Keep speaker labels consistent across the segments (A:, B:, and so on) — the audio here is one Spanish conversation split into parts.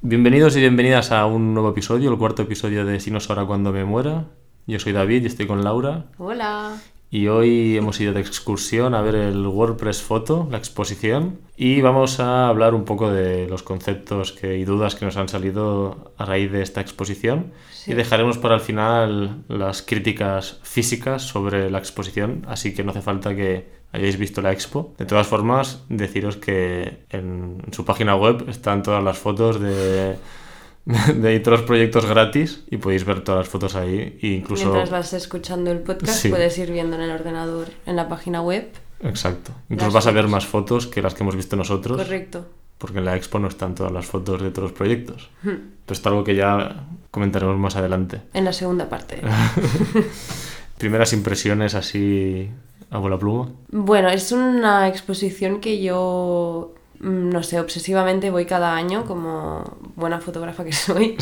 A: Bienvenidos y bienvenidas a un nuevo episodio, el cuarto episodio de Si no es ahora cuando me muera. Yo soy David y estoy con Laura.
B: Hola.
A: Y hoy hemos ido de excursión a ver el WordPress Photo, la exposición, y vamos a hablar un poco de los conceptos que, y dudas que nos han salido a raíz de esta exposición.
B: Sí.
A: Y dejaremos para el final las críticas físicas sobre la exposición, así que no hace falta que hayáis visto la expo. De todas formas, deciros que en, en su página web están todas las fotos de, de todos los proyectos gratis y podéis ver todas las fotos ahí. E incluso...
B: Mientras vas escuchando el podcast,
A: Sí.
B: puedes ir viendo en el ordenador, en la página web.
A: Exacto. Incluso vas a ver más fotos que las que hemos visto nosotros.
B: Correcto.
A: Porque en la expo no están todas las fotos de todos los proyectos.
B: Hmm.
A: Pero es algo que ya comentaremos más adelante.
B: En la segunda parte.
A: Primeras impresiones así a bola pluma.
B: Bueno, es una exposición que yo, mm, no sé, obsesivamente voy cada año como buena fotógrafa que soy.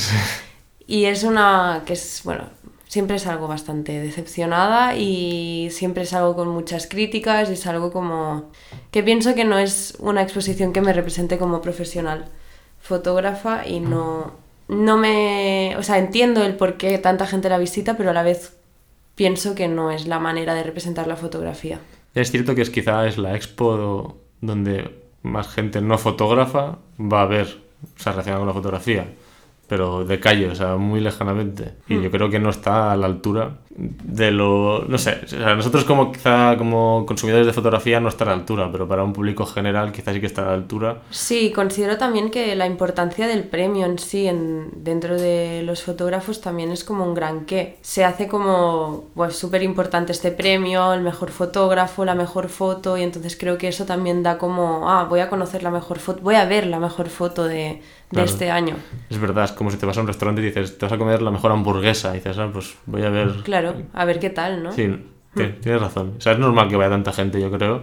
B: Y es una que es, bueno, siempre es algo bastante decepcionada y siempre es algo con muchas críticas y es algo como que pienso que no es una exposición que me represente como profesional fotógrafa y no, no me, o sea, entiendo el por qué tanta gente la visita, pero a la vez pienso que no es la manera de representar la fotografía.
A: Es cierto que es quizá es la expo donde más gente no fotógrafa va a ver, o sea, relacionada con la fotografía. Pero de calle, o sea, muy lejanamente. Y
B: Hmm.
A: yo creo que no está a la altura de lo... No sé, o sea, nosotros como quizá como consumidores de fotografía no está a la altura, pero para un público general quizás sí que está a la altura.
B: Sí, considero también que la importancia del premio en sí en, dentro de los fotógrafos también es como un gran qué. Se hace como pues súper importante este premio, el mejor fotógrafo, la mejor foto y entonces creo que eso también da como, ah, voy a conocer la mejor foto, voy a ver la mejor foto de, de este año.
A: Es verdad, es como si te vas a un restaurante y dices, te vas a comer la mejor hamburguesa. Y dices, ah, pues voy a ver...
B: Claro, a ver qué tal, ¿no?
A: Sí, ti- tienes razón. O sea, es normal que vaya tanta gente, yo creo,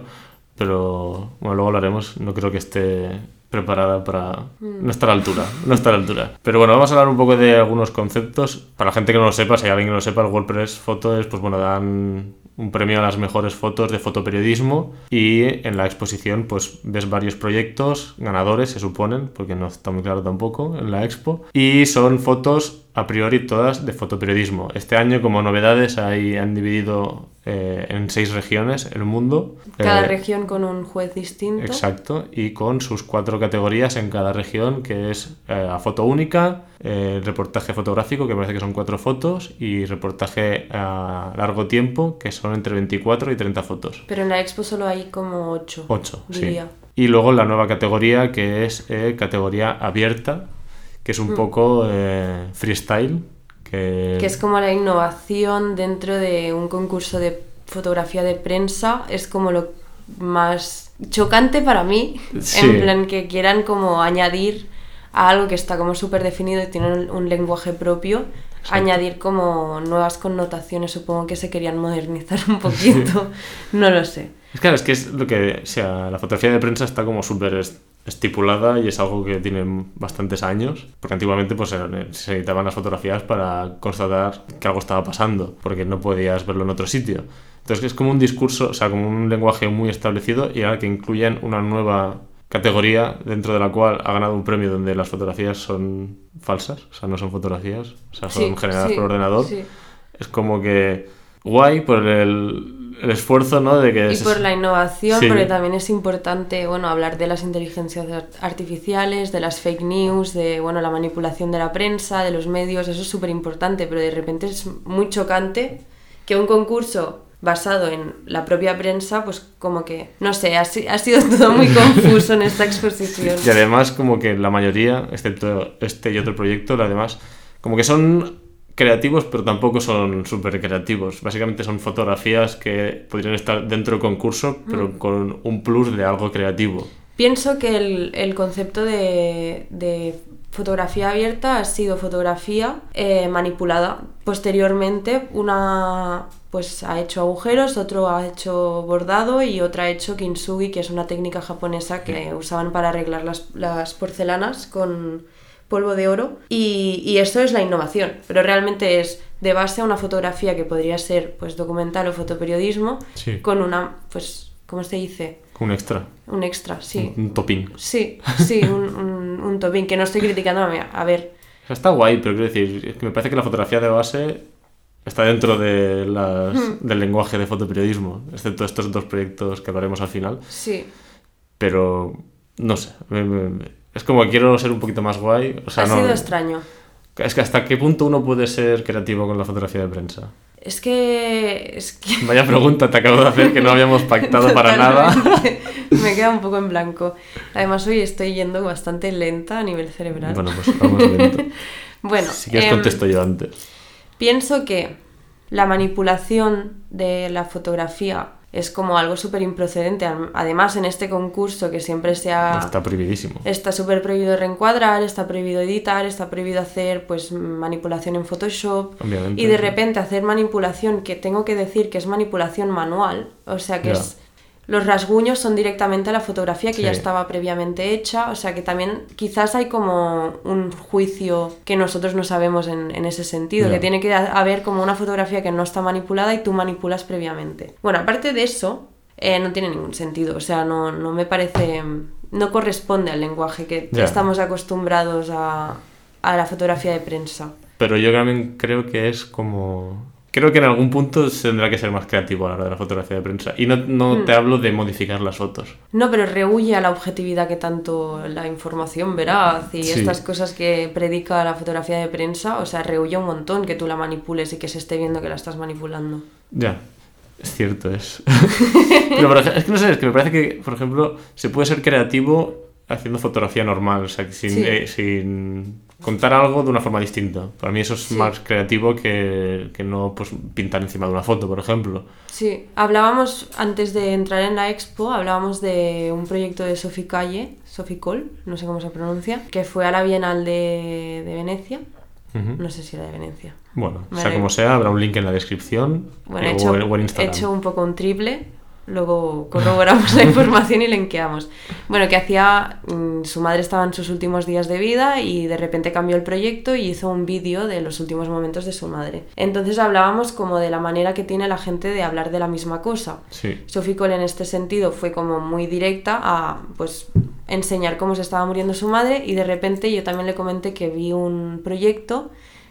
A: pero bueno, luego hablaremos. No creo que esté preparada para... No está a la altura, no está a la altura. Pero bueno, vamos a hablar un poco de algunos conceptos. Para la gente que no lo sepa, si hay alguien que no lo sepa, el WordPress Photo es, pues bueno, dan un premio a las mejores fotos de fotoperiodismo y en la exposición pues ves varios proyectos ganadores se suponen porque no está muy claro tampoco en la expo y son fotos a priori todas de fotoperiodismo este año como novedades hay, han dividido eh, en seis regiones el mundo
B: Cada
A: Eh,
B: región con un juez distinto.
A: Exacto, y con sus cuatro categorías en cada región, que es eh, a foto única, eh, reportaje fotográfico, que parece que son cuatro fotos, y reportaje a largo tiempo, que son entre 24 y 30 fotos.
B: Pero en la expo solo hay como ocho.
A: Ocho, sí.
B: diría.
A: Y luego la nueva categoría, que es eh, categoría abierta, que es un
B: Mm.
A: poco eh, freestyle, que...
B: Que es como la innovación dentro de un concurso de fotografía de prensa. Es como lo más chocante para mí.
A: Sí.
B: En plan que quieran como añadir a algo que está como súper definido y tiene un, un lenguaje propio. Añadir como nuevas connotaciones. Supongo que se querían modernizar un poquito. No lo sé.
A: Es claro, es que es lo que, o sea, la fotografía de prensa está como súper estipulada y es algo que tiene bastantes años, porque antiguamente pues se editaban las fotografías para constatar que algo estaba pasando, porque no podías verlo en otro sitio. Entonces es como un discurso, o sea, como un lenguaje muy establecido y ahora que incluyen una nueva categoría dentro de la cual ha ganado un premio donde las fotografías son falsas, o sea, no son fotografías, o sea, son
B: Sí,
A: generadas
B: sí,
A: por ordenador.
B: sí.
A: Es como que guay por el, el esfuerzo, ¿no? De que
B: Y
A: se-
B: por la innovación,
A: Sí.
B: porque también es importante, bueno, hablar de las inteligencias ar- artificiales, de las fake news, de, bueno, la manipulación de la prensa, de los medios, eso es súper importante, pero de repente es muy chocante que un concurso basado en la propia prensa, pues como que, no sé, ha, ha sido todo muy confuso en esta exposición.
A: Y además, como que la mayoría, excepto este y otro proyecto, lo demás, como que son creativos, pero tampoco son súper creativos. Básicamente son fotografías que podrían estar dentro del concurso, pero
B: Mm.
A: con un plus de algo creativo.
B: Pienso que el, el concepto de, de fotografía abierta ha sido fotografía eh, manipulada. Posteriormente, una pues ha hecho agujeros, otro ha hecho bordado y otra ha hecho kintsugi, que es una técnica japonesa que usaban para arreglar las, las porcelanas con polvo de oro. Y, y esto es la innovación, pero realmente es de base a una fotografía que podría ser pues documental o fotoperiodismo
A: Sí.
B: con una, pues, ¿cómo se dice?
A: Un extra.
B: Un extra, sí.
A: Un, un topping.
B: Sí, sí, un, un- un topping, que no estoy criticando a, ver.
A: O sea, está guay, pero quiero decir, es que me parece que la fotografía de base está dentro de las,
B: Hmm.
A: del lenguaje de fotoperiodismo, excepto estos dos proyectos que hablaremos al final.
B: Sí.
A: Pero, no sé, me- me- me- es como que quiero ser un poquito más guay. O sea,
B: ha
A: no,
B: sido extraño.
A: Es que hasta qué punto uno puede ser creativo con la fotografía de prensa.
B: Es que. Es que.
A: Vaya pregunta te acabo de hacer que no habíamos pactado para nada.
B: Me queda un poco en blanco. Además, hoy estoy yendo bastante lenta a nivel cerebral.
A: Bueno, pues vamos lento.
B: Bueno,
A: Si quieres
B: em,
A: contesto yo antes.
B: Pienso que la manipulación de la fotografía es como algo súper improcedente. Además, en este concurso que siempre se ha...
A: Está prohibidísimo.
B: Está súper prohibido reencuadrar, está prohibido editar, está prohibido hacer pues manipulación en Photoshop.
A: Obviamente.
B: Y de repente hacer manipulación, que tengo que decir que es manipulación manual, o sea que es... Los rasguños son directamente a la fotografía que ya estaba previamente hecha, o sea que también quizás hay como un juicio que nosotros no sabemos en, en ese sentido, que tiene que ha- haber como una fotografía que no está manipulada y tú manipulas previamente. Bueno, aparte de eso, eh, no tiene ningún sentido, o sea, no, no me parece, no corresponde al lenguaje que estamos acostumbrados a, a la fotografía de prensa.
A: Pero yo también creo que es como... Creo que en algún punto se tendrá que ser más creativo a la hora de la fotografía de prensa. Y no, no
B: Hmm.
A: te hablo de modificar las fotos.
B: No, pero rehuye a la objetividad que tanto la información veraz y
A: Sí.
B: estas cosas que predica la fotografía de prensa, o sea, rehuye un montón que tú la manipules y que se esté viendo que la estás manipulando.
A: Ya, es cierto, es. Pero es que no sé, es que me parece que, por ejemplo, se puede ser creativo haciendo fotografía normal, o sea, sin,
B: Sí.
A: eh, sin contar algo de una forma distinta. Para mí eso es
B: Sí.
A: más creativo que, que no pues, pintar encima de una foto, por ejemplo.
B: Sí, hablábamos antes de entrar en la expo, hablábamos de un proyecto de Sophie Calle, Sophie Cole, no sé cómo se pronuncia, que fue a la Bienal de, de Venecia. No sé si era de Venecia.
A: Bueno,
B: Me
A: sea como sea, habrá un link en la descripción
B: Bueno,
A: eh, o
B: hecho,
A: en- o en
B: he
A: Instagram.
B: hecho un poco un triple, luego corroboramos la información y linkeamos. Bueno, que hacía, mm, su madre estaba en sus últimos días de vida y de repente cambió el proyecto y hizo un vídeo de los últimos momentos de su madre. Entonces hablábamos como de la manera que tiene la gente de hablar de la misma cosa.
A: Sí,
B: Sophie Cole en este sentido fue como muy directa a pues enseñar cómo se estaba muriendo su madre y de repente yo también le comenté que vi un proyecto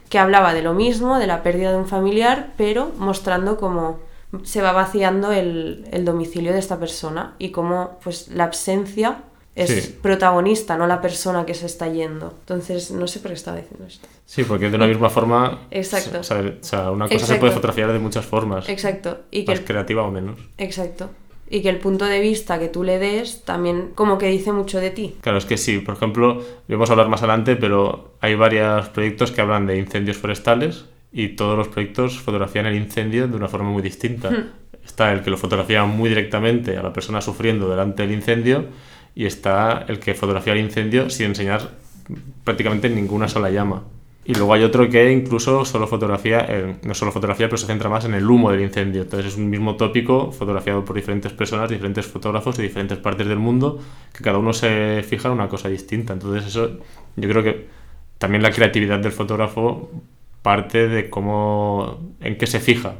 B: que hablaba de lo mismo, de la pérdida de un familiar, pero mostrando cómo se va vaciando el, el domicilio de esta persona y cómo pues la ausencia es
A: Sí.
B: protagonista, no la persona que se está yendo. Entonces, no sé por qué estaba diciendo esto.
A: sí, porque de una misma forma...
B: Exacto.
A: o sea, o sea, una cosa se
B: Exacto.
A: puede fotografiar de muchas formas,
B: Exacto. Y que
A: más
B: el
A: creativa o menos.
B: Exacto. Y que el punto de vista que tú le des también como que dice mucho de ti.
A: Claro, es que sí, por ejemplo, lo vamos a hablar más adelante, pero hay varios proyectos que hablan de incendios forestales y todos los proyectos fotografían el incendio de una forma muy distinta.
B: Hmm.
A: Está el que lo fotografía muy directamente a la persona sufriendo delante del incendio y está el que fotografía el incendio sin enseñar prácticamente ninguna sola llama. Y luego hay otro que incluso solo fotografía, eh, no solo fotografía, pero se centra más en el humo del incendio. Entonces es un mismo tópico fotografiado por diferentes personas, diferentes fotógrafos de diferentes partes del mundo, que cada uno se fija en una cosa distinta. Entonces eso, yo creo que también la creatividad del fotógrafo parte de cómo, en qué se fija.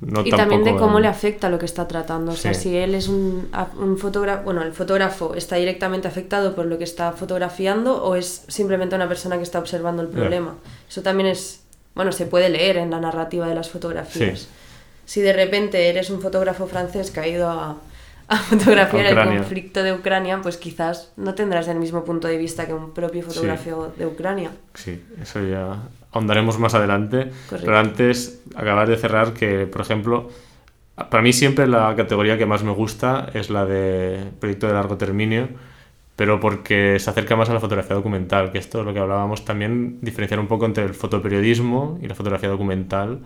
A: No
B: y también de cómo
A: en-
B: le afecta lo que está tratando. O sea,
A: Sí.
B: si él es un, un fotógrafo, bueno, el fotógrafo está directamente afectado por lo que está fotografiando o es simplemente una persona que está observando el problema. Eso también es, bueno, se puede leer en la narrativa de las fotografías.
A: Sí.
B: Si de repente eres un fotógrafo francés que ha ido a, a fotografiar
A: A
B: el conflicto de Ucrania, pues quizás no tendrás el mismo punto de vista que un propio fotógrafo de Ucrania.
A: Sí, eso ya ahondaremos más adelante.
B: Correcto.
A: Pero antes, acabar de cerrar que, por ejemplo, para mí siempre la categoría que más me gusta es la de proyecto de largo término, pero porque se acerca más a la fotografía documental, que esto es lo que hablábamos también, diferenciar un poco entre el fotoperiodismo y la fotografía documental,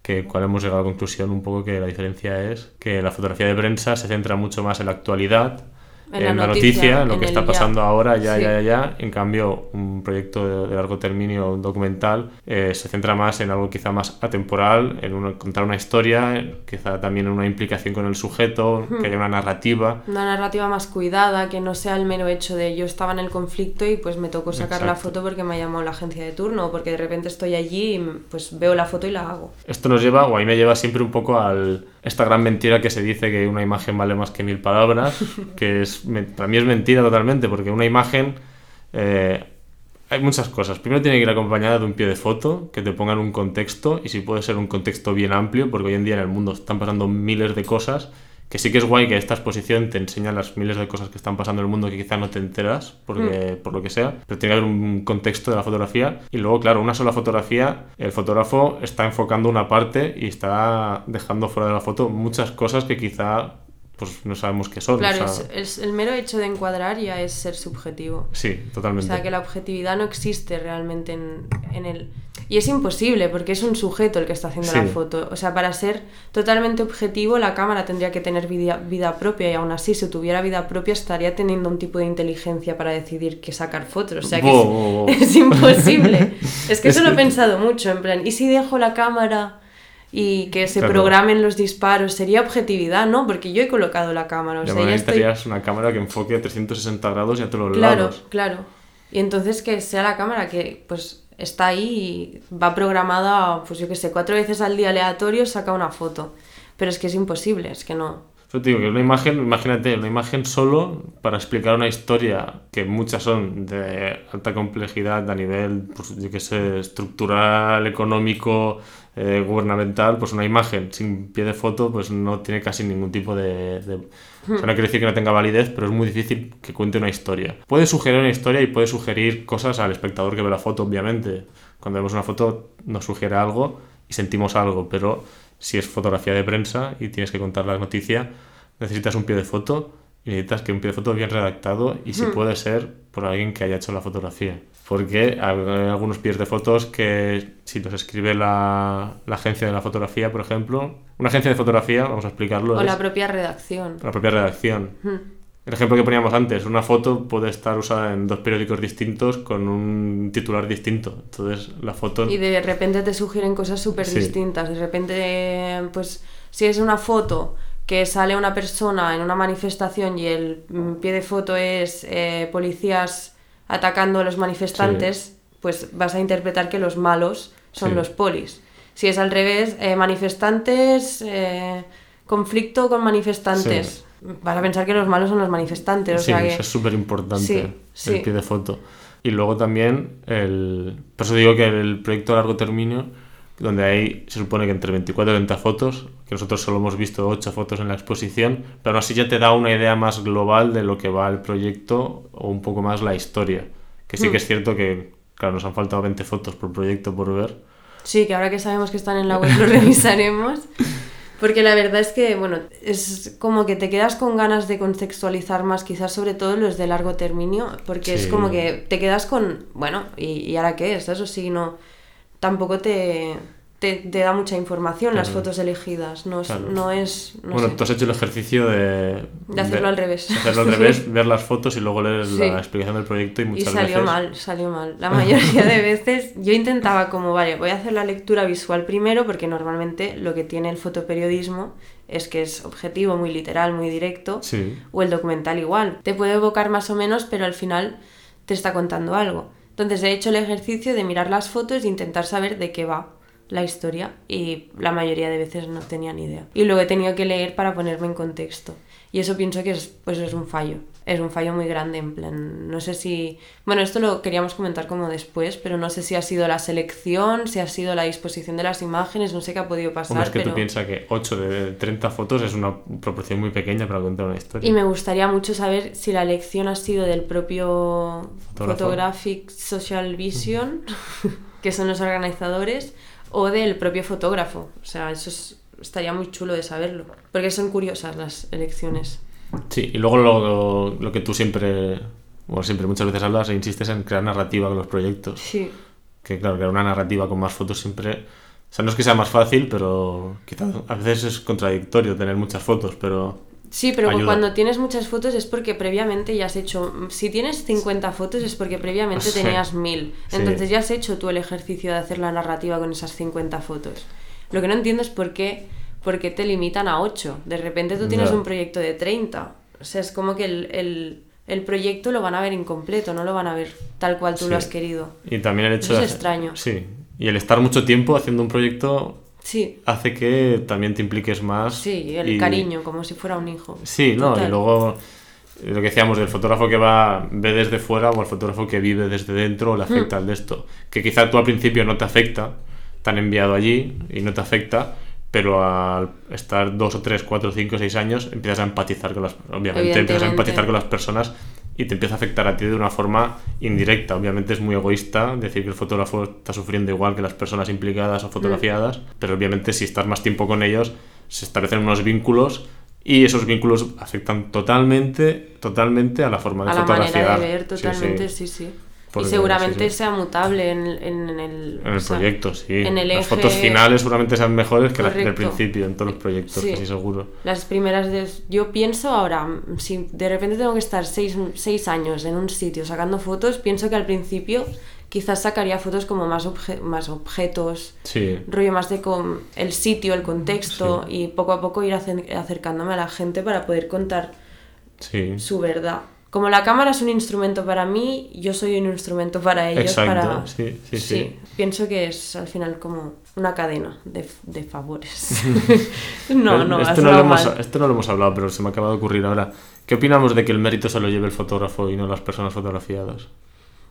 A: que cual hemos llegado a la conclusión un poco que la diferencia es que la fotografía de prensa se centra mucho más en la actualidad,
B: En
A: en,
B: la
A: la
B: noticia,
A: noticia, en lo
B: en
A: que está
B: ya.
A: pasando ahora, ya,
B: Sí.
A: ya, ya, ya. En cambio, un proyecto de, de largo término, un documental, eh, se centra más en algo quizá más atemporal, en contar una historia, quizá también en una implicación con el sujeto,
B: Hmm.
A: que haya una narrativa.
B: Una narrativa más cuidada, que no sea el mero hecho de yo estaba en el conflicto y pues me tocó sacar la
A: Exacto.
B: foto porque me ha llamado la agencia de turno o porque de repente estoy allí y pues veo la foto y la hago.
A: Esto nos lleva, o a mí me lleva siempre un poco al esta gran mentira que se dice que una imagen vale más que mil palabras, que es para mí es mentira totalmente, porque una imagen Eh, hay muchas cosas. Primero tiene que ir acompañada de un pie de foto, que te pongan un contexto, y si puede ser un contexto bien amplio, porque hoy en día en el mundo están pasando miles de cosas, que sí que es guay que esta exposición te enseña las miles de cosas que están pasando en el mundo que quizás no te enteras, porque, por lo que sea, pero tiene que haber un contexto de la fotografía. Y luego, claro, una sola fotografía, el fotógrafo está enfocando una parte y está dejando fuera de la foto muchas cosas que quizá pues no sabemos qué son.
B: Claro,
A: o sea,
B: es- es- el mero hecho de encuadrar ya es ser subjetivo.
A: Sí,
B: O
A: totalmente.
B: sea, que la objetividad no existe realmente en, en el... Y es imposible porque es un sujeto el que está haciendo
A: Sí.
B: la foto. O sea, para ser totalmente objetivo la cámara tendría que tener vida, vida propia y aún así si tuviera vida propia estaría teniendo un tipo de inteligencia para decidir qué sacar fotos. O sea, que es, es imposible. es que
A: Es
B: eso lo he pensado mucho, en plan, ¿y si dejo la cámara y que se
A: Claro.
B: programen los disparos? Sería objetividad, ¿no? Porque yo he colocado la cámara. O sea, ya
A: que
B: estoy...
A: necesitarías una cámara que enfoque a 360 grados y a todos los
B: Claro,
A: lados.
B: claro. Y entonces que sea la cámara que pues está ahí y va programada, pues yo que sé, cuatro veces al día aleatorio saca una foto. Pero es que es imposible, es que no.
A: Yo te digo que una imagen, imagínate, una imagen solo para explicar una historia que muchas son de alta complejidad a nivel, pues yo que sé, estructural, económico, eh, gubernamental, pues una imagen sin pie de foto pues no tiene casi ningún tipo de... de- o sea, no quiere decir que no tenga validez, pero es muy difícil que cuente una historia. Puede sugerir una historia y puede sugerir cosas al espectador que ve la foto, obviamente. Cuando vemos una foto nos sugiere algo y sentimos algo, pero si es fotografía de prensa y tienes que contar la noticia, necesitas un pie de foto y necesitas que un pie de foto bien redactado y si puede ser por alguien que haya hecho la fotografía. Porque hay algunos pies de fotos que si los escribe la, la agencia de la fotografía, por ejemplo, una agencia de fotografía, vamos a explicarlo,
B: O
A: es
B: la propia redacción.
A: la propia redacción.
B: Hmm.
A: El ejemplo que poníamos antes, una foto puede estar usada en dos periódicos distintos con un titular distinto. Entonces, la foto...
B: Y de repente te sugieren cosas súper
A: Sí.
B: distintas. De repente, pues, si es una foto que sale una persona en una manifestación y el mm, pie de foto es eh, policías atacando a los manifestantes, pues vas a interpretar que los malos son
A: Sí.
B: los polis. Si es al revés, eh, manifestantes, eh, conflicto con manifestantes. Vas a pensar que los malos son los manifestantes. O
A: sí,
B: sea que...
A: eso es súper importante,
B: Sí, sí.
A: el pie de foto. Y luego también, el... por eso digo que el proyecto a largo término, donde hay, se supone que entre 24 y 30 fotos, que nosotros solo hemos visto 8 fotos en la exposición, pero aún así ya te da una idea más global de lo que va el proyecto o un poco más la historia. Que sí
B: Hmm.
A: que es cierto que, claro, nos han faltado 20 fotos por proyecto por ver.
B: Sí, que ahora que sabemos que están en la web lo revisaremos. Porque la verdad es que, bueno, es como que te quedas con ganas de contextualizar más, quizás sobre todo los de largo término, porque es como que te quedas con, bueno, ¿y, y ahora qué es? Eso sí, no, tampoco te, te, te da mucha información las fotos elegidas, no es,
A: Claro.
B: no es, no
A: bueno,
B: sé.
A: tú has hecho el ejercicio de...
B: De hacerlo al revés.
A: hacerlo al revés, ver las fotos y luego leer
B: Sí.
A: la explicación del proyecto y
B: Y
A: muchas
B: salió
A: veces...
B: mal, salió mal. La mayoría de veces yo intentaba como, vale, voy a hacer la lectura visual primero porque normalmente lo que tiene el fotoperiodismo es que es objetivo, muy literal, muy directo.
A: Sí.
B: O el documental igual. Te puede evocar más o menos, pero al final te está contando algo. Entonces he hecho el ejercicio de mirar las fotos e intentar saber de qué va la historia y la mayoría de veces no tenía ni idea. Y luego he tenido que leer para ponerme en contexto. Y eso pienso que es, pues es un fallo. Es un fallo muy grande, en plan, no sé si... Bueno, esto lo queríamos comentar como después, pero no sé si ha sido la selección, si ha sido la disposición de las imágenes, no sé qué ha podido pasar.
A: Hombre, es que
B: pero...
A: tú piensas que 8 de 30 fotos es una proporción muy pequeña para contar una historia.
B: Y me gustaría mucho saber si la elección ha sido del propio
A: Fotógrafo.
B: Photographic Social Vision, que son los organizadores, o del propio fotógrafo. O sea, eso es- estaría muy chulo de saberlo. Porque son curiosas las elecciones.
A: Sí, y luego lo, lo que tú siempre, bueno, siempre muchas veces hablas e insistes en crear narrativa con los proyectos.
B: Sí.
A: Que claro, crear una narrativa con más fotos siempre... O sea, no es que sea más fácil, pero quizás a veces es contradictorio tener muchas fotos, pero...
B: Sí, pero
A: Ayuda.
B: cuando tienes muchas fotos es porque previamente ya has hecho. Si tienes 50 fotos es porque previamente
A: Sí.
B: tenías 1000.
A: Sí.
B: Entonces ya has hecho tú el ejercicio de hacer la narrativa con esas 50 fotos. Lo que no entiendo es por qué, por qué te limitan a 8. De repente tú tienes un proyecto de 30. O sea, es como que el, el- el proyecto lo van a ver incompleto, no lo van a ver tal cual tú
A: Sí.
B: lo has querido.
A: Y también el hecho
B: Eso
A: de...
B: es extraño.
A: Sí, y el estar mucho tiempo haciendo un proyecto
B: Sí,
A: hace que también te impliques más.
B: sí, el
A: y-
B: cariño, como si fuera un hijo.
A: Sí, no, y
B: Total.
A: luego lo que decíamos del fotógrafo que va ve desde fuera o el fotógrafo que vive desde dentro le afecta
B: Hmm.
A: el de esto. Que quizá tú al principio no te afecta, te han enviado allí y no te afecta, pero al estar dos o tres, cuatro, cinco, seis años empiezas a empatizar con las obviamente empiezas a empatizar con las personas y te empieza a afectar a ti de una forma indirecta. Obviamente es muy egoísta decir que el fotógrafo está sufriendo igual que las personas implicadas o fotografiadas, pero obviamente si estás más tiempo con ellos se establecen unos vínculos y esos vínculos afectan totalmente, totalmente a la forma de
B: a la
A: fotografiar.
B: manera de ver
A: Sí, sí.
B: totalmente, sí, sí.
A: Porque,
B: y seguramente
A: sí, sí.
B: sea mutable en, en el,
A: En el
B: o sea,
A: proyecto, sí.
B: en el
A: Las
B: eje-
A: fotos finales seguramente sean mejores que las del principio en todos los proyectos,
B: Sí.
A: casi seguro.
B: Las primeras de... Yo pienso ahora, si de repente tengo que estar seis, seis años en un sitio sacando fotos, pienso que al principio quizás sacaría fotos como más, obje- más objetos,
A: Sí,
B: rollo más de con el sitio, el contexto y poco a poco ir acer- acercándome a la gente para poder contar su verdad. Como la cámara es un instrumento para mí, yo soy un instrumento para ellos.
A: Exacto,
B: para...
A: sí, sí, sí.
B: pienso que es al final como una cadena de, de favores. no, no,
A: esto, no lo hemos, esto no lo hemos hablado, pero se me acaba de ocurrir ahora. ¿Qué opinamos de que el mérito se lo lleve el fotógrafo y no las personas fotografiadas?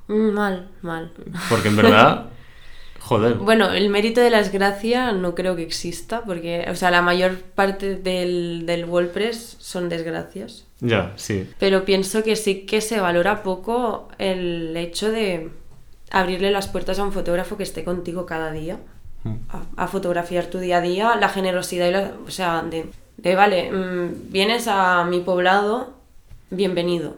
B: Mm, Mal, mal.
A: Porque en verdad, joder,
B: Bueno, el mérito de la desgracia no creo que exista, porque, o sea, la mayor parte del, del WordPress son desgracias.
A: Ya, sí.
B: Pero pienso que sí que se valora poco el hecho de abrirle las puertas a un fotógrafo que esté contigo cada día,
A: Mm.
B: a, a fotografiar tu día a día, la generosidad y la, o sea, de, de, vale, mm, vienes a mi poblado, bienvenido.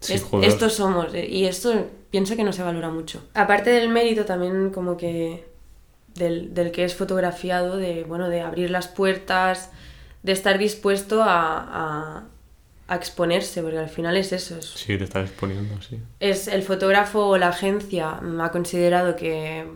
A: Sí,
B: Es-
A: joder.
B: estos somos, eh, y esto pienso que no se valora mucho. Aparte del mérito también como que del, del que es fotografiado, de, bueno, de abrir las puertas, de estar dispuesto a, a- a exponerse, porque al final es eso. Es,
A: Sí, te estás exponiendo, sí.
B: es el fotógrafo o la agencia ha considerado que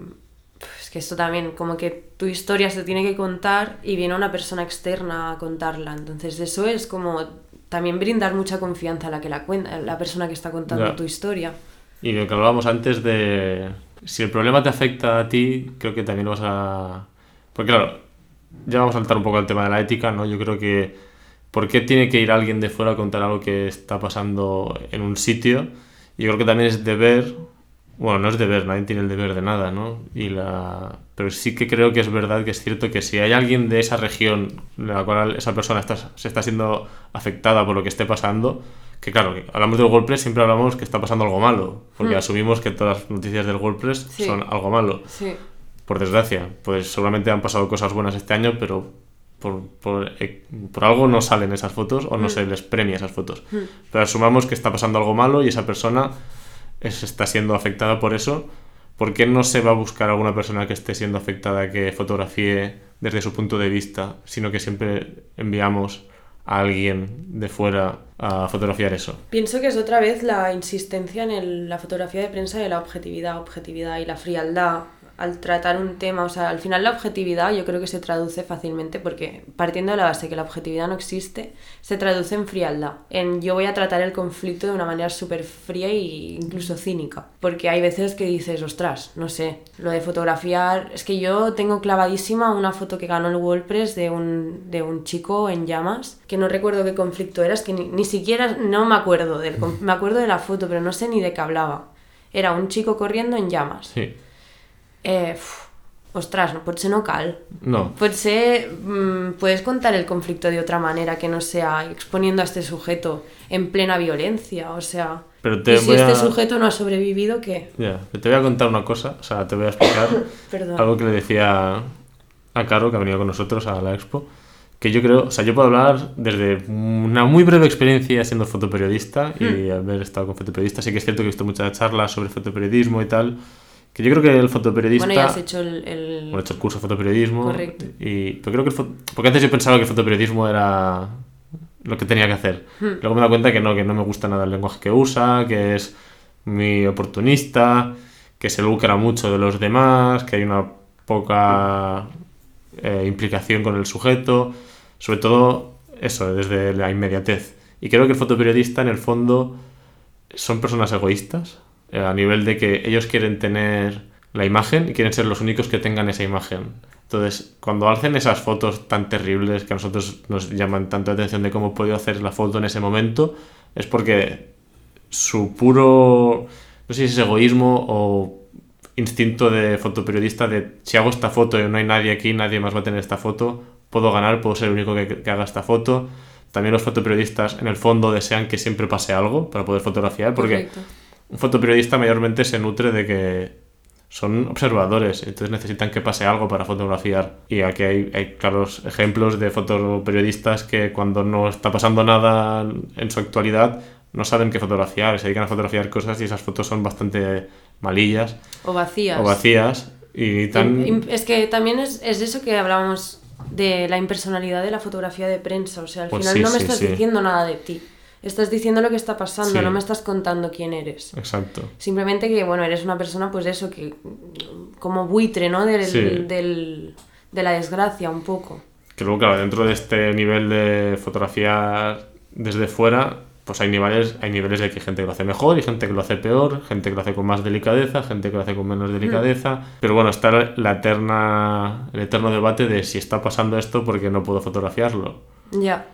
B: pues, que esto también como que tu historia se tiene que contar y viene una persona externa a contarla entonces eso es como también brindar mucha confianza a la que la cuenta a la persona que está contando
A: Ya.
B: tu historia
A: Y lo que hablábamos antes de si el problema te afecta a ti, creo que también lo vas a... Porque claro, ya vamos a saltar un poco al tema de la ética, ¿no? Yo creo que ¿por qué tiene que ir alguien de fuera a contar algo que está pasando en un sitio? Yo creo que también es deber, bueno, no es deber, nadie tiene el deber de nada, ¿no? Y la... Pero sí que creo que es verdad que es cierto que si hay alguien de esa región en la cual esa persona está, se está siendo afectada por lo que esté pasando, que claro, que hablamos del WordPress, siempre hablamos que está pasando algo malo, porque
B: Hmm.
A: asumimos que todas las noticias del WordPress
B: Sí.
A: son algo malo
B: sí
A: por desgracia. Pues seguramente han pasado cosas buenas este año, pero por, por, eh, por algo no salen esas fotos o no
B: Mm.
A: se les premia esas fotos.
B: Mm.
A: Pero asumamos que está pasando algo malo y esa persona es- está siendo afectada por eso. ¿Por qué no se va a buscar alguna persona que esté siendo afectada que fotografíe desde su punto de vista, sino que siempre enviamos a alguien de fuera a fotografiar eso?
B: pienso que es otra vez la insistencia en el- la fotografía de prensa de la objetividad objetividad y la frialdad al tratar un tema, o sea, al final la objetividad yo creo que se traduce fácilmente porque partiendo de la base que la objetividad no existe, se traduce en frialdad, en yo voy a tratar el conflicto de una manera súper fría e incluso cínica, porque hay veces que dices, ostras, no sé, lo de fotografiar, es que yo tengo clavadísima una foto que ganó el WordPress de un, de un chico en llamas, que no recuerdo qué conflicto era, es que ni, ni siquiera, no me acuerdo, del, me acuerdo de la foto, pero no sé ni de qué hablaba. Era un chico corriendo en llamas.
A: Sí.
B: Eh, uf, ostras, no pot ser no cal.
A: No.
B: Potser mm, puedes contar el conflicto de otra manera que no sea exponiendo a este sujeto en plena violencia, o sea...
A: Pero te
B: y si este sujeto no ha sobrevivido, ¿qué?
A: Ya, te voy a contar una cosa, o sea, te voy a explicar algo que le decía a Caro, que ha venido con nosotros a la expo, que yo creo, o sea, yo puedo hablar desde una muy breve experiencia siendo fotoperiodista y haber estado con fotoperiodistas. Sí que es cierto que he visto muchas charlas sobre fotoperiodismo y tal, que yo creo que el fotoperiodista...
B: Bueno, ya has hecho el... el-
A: Bueno, he hecho el curso de fotoperiodismo.
B: Correcto.
A: Y, pero creo que el fo- porque antes yo pensaba que el fotoperiodismo era lo que tenía que hacer.
B: Hmm.
A: Luego me he dado cuenta que no, que no me gusta nada el lenguaje que usa, que es muy oportunista, que se lucra mucho de los demás, que hay una poca eh, implicación con el sujeto. Sobre todo eso, desde la inmediatez. Y creo que el fotoperiodista en el fondo son personas egoístas, a nivel de que ellos quieren tener la imagen y quieren ser los únicos que tengan esa imagen. Entonces, cuando hacen esas fotos tan terribles que a nosotros nos llaman tanto la atención de cómo podido hacer la foto en ese momento, es porque su puro, no sé si es egoísmo o instinto de fotoperiodista de si hago esta foto y no hay nadie aquí, nadie más va a tener esta foto, puedo ganar, puedo ser el único que, haga esta foto. También los fotoperiodistas en el fondo desean que siempre pase algo para poder fotografiar, porque. Un fotoperiodista mayormente se nutre de que son observadores, entonces necesitan que pase algo para fotografiar. Y aquí hay, hay claros ejemplos de fotoperiodistas que cuando no está pasando nada en su actualidad no saben qué fotografiar, se dedican a fotografiar cosas y esas fotos son bastante malillas
B: O vacías.
A: o vacías y tan...
B: Es que también es, es eso que hablábamos de la impersonalidad de la fotografía de prensa. O sea, al
A: Pues
B: final
A: sí,
B: no me
A: sí,
B: estás
A: sí.
B: diciendo nada de ti. Estás diciendo lo que está pasando,
A: Sí.
B: no me estás contando quién eres.
A: Exacto.
B: Simplemente que, bueno, eres una persona, pues de eso, que como buitre, ¿no? Del,
A: Sí.
B: del- de la desgracia, un poco.
A: Que luego, claro, dentro de este nivel de fotografía desde fuera, pues hay niveles, hay niveles de que hay gente que lo hace mejor y gente que lo hace peor, gente que lo hace con más delicadeza, gente que lo hace con menos delicadeza. Pero bueno, está la eterna, el eterno debate de si está pasando esto porque no puedo fotografiarlo.
B: Ya.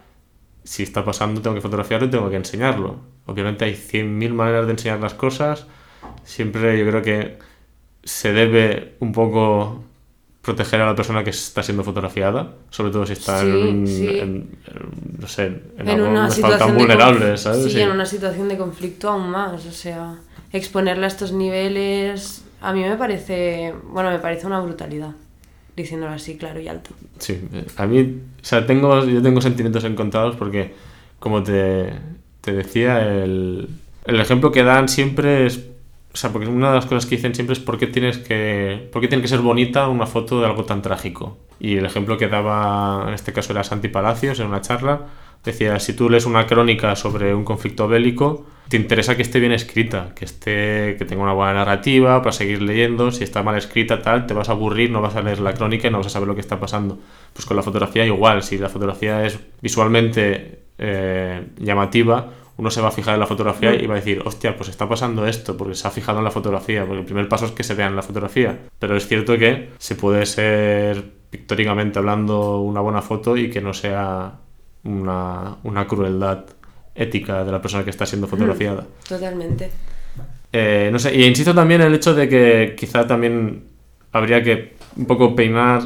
A: Si está pasando, tengo que fotografiarlo y tengo que enseñarlo. Obviamente hay 100.000 maneras de enseñar las cosas. Siempre yo creo que se debe un poco proteger a la persona que está siendo fotografiada, sobre todo si está
B: Sí,
A: en,
B: sí.
A: no sé, en,
B: En
A: algo-
B: una situación
A: tan vulnerable,
B: conf-
A: ¿sabes?
B: Sí,
A: Sí.
B: en una situación de conflicto aún más. O sea, exponerla a estos niveles, a mí me parece, bueno, me parece una brutalidad, diciéndolo así, claro y alto.
A: Sí, eh, a mí, o sea, tengo, yo tengo sentimientos encontrados porque, como te, te decía, el, el ejemplo que dan siempre es, o sea, porque una de las cosas que dicen siempre es por qué tienes que, por qué tiene que ser bonita una foto de algo tan trágico. Y el ejemplo que daba, en este caso era Santi Palacios, en una charla, decía, si tú lees una crónica sobre un conflicto bélico, te interesa que esté bien escrita, que esté, que tenga una buena narrativa para seguir leyendo. Si está mal escrita, tal, te vas a aburrir, no vas a leer la crónica y no vas a saber lo que está pasando. Pues con la fotografía igual, si la fotografía es visualmente eh, llamativa, uno se va a fijar en la fotografía y va a decir, hostia, pues está pasando esto, porque se ha fijado en la fotografía, porque el primer paso es que se vea en la fotografía. Pero es cierto que se puede ser pictóricamente hablando una buena foto y que no sea una, una crueldad ética de la persona que está siendo fotografiada.
B: Totalmente.
A: Eh, no sé, y insisto también en el hecho de que quizá también habría que un poco peinar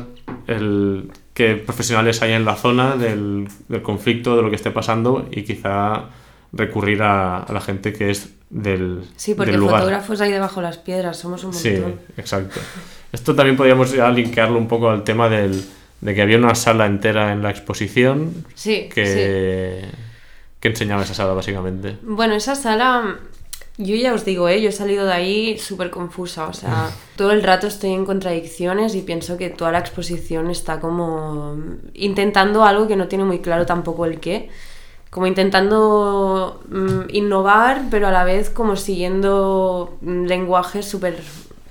A: el qué profesionales hay en la zona del, del conflicto, de lo que esté pasando y quizá recurrir a, a la gente que es del,
B: Sí, porque
A: del lugar.
B: fotógrafos hay debajo las piedras, somos un montón.
A: Sí, exacto. Esto también podríamos ya linkearlo un poco al tema del, de que había una sala entera en la exposición
B: Sí,
A: que, que enseñaba esa sala básicamente.
B: Bueno, esa sala, yo ya os digo, ¿eh? yo he salido de ahí súper confusa, o sea, todo el rato estoy en contradicciones y pienso que toda la exposición está como intentando algo que no tiene muy claro tampoco el qué, como intentando mm, innovar, pero a la vez como siguiendo mm, lenguajes súper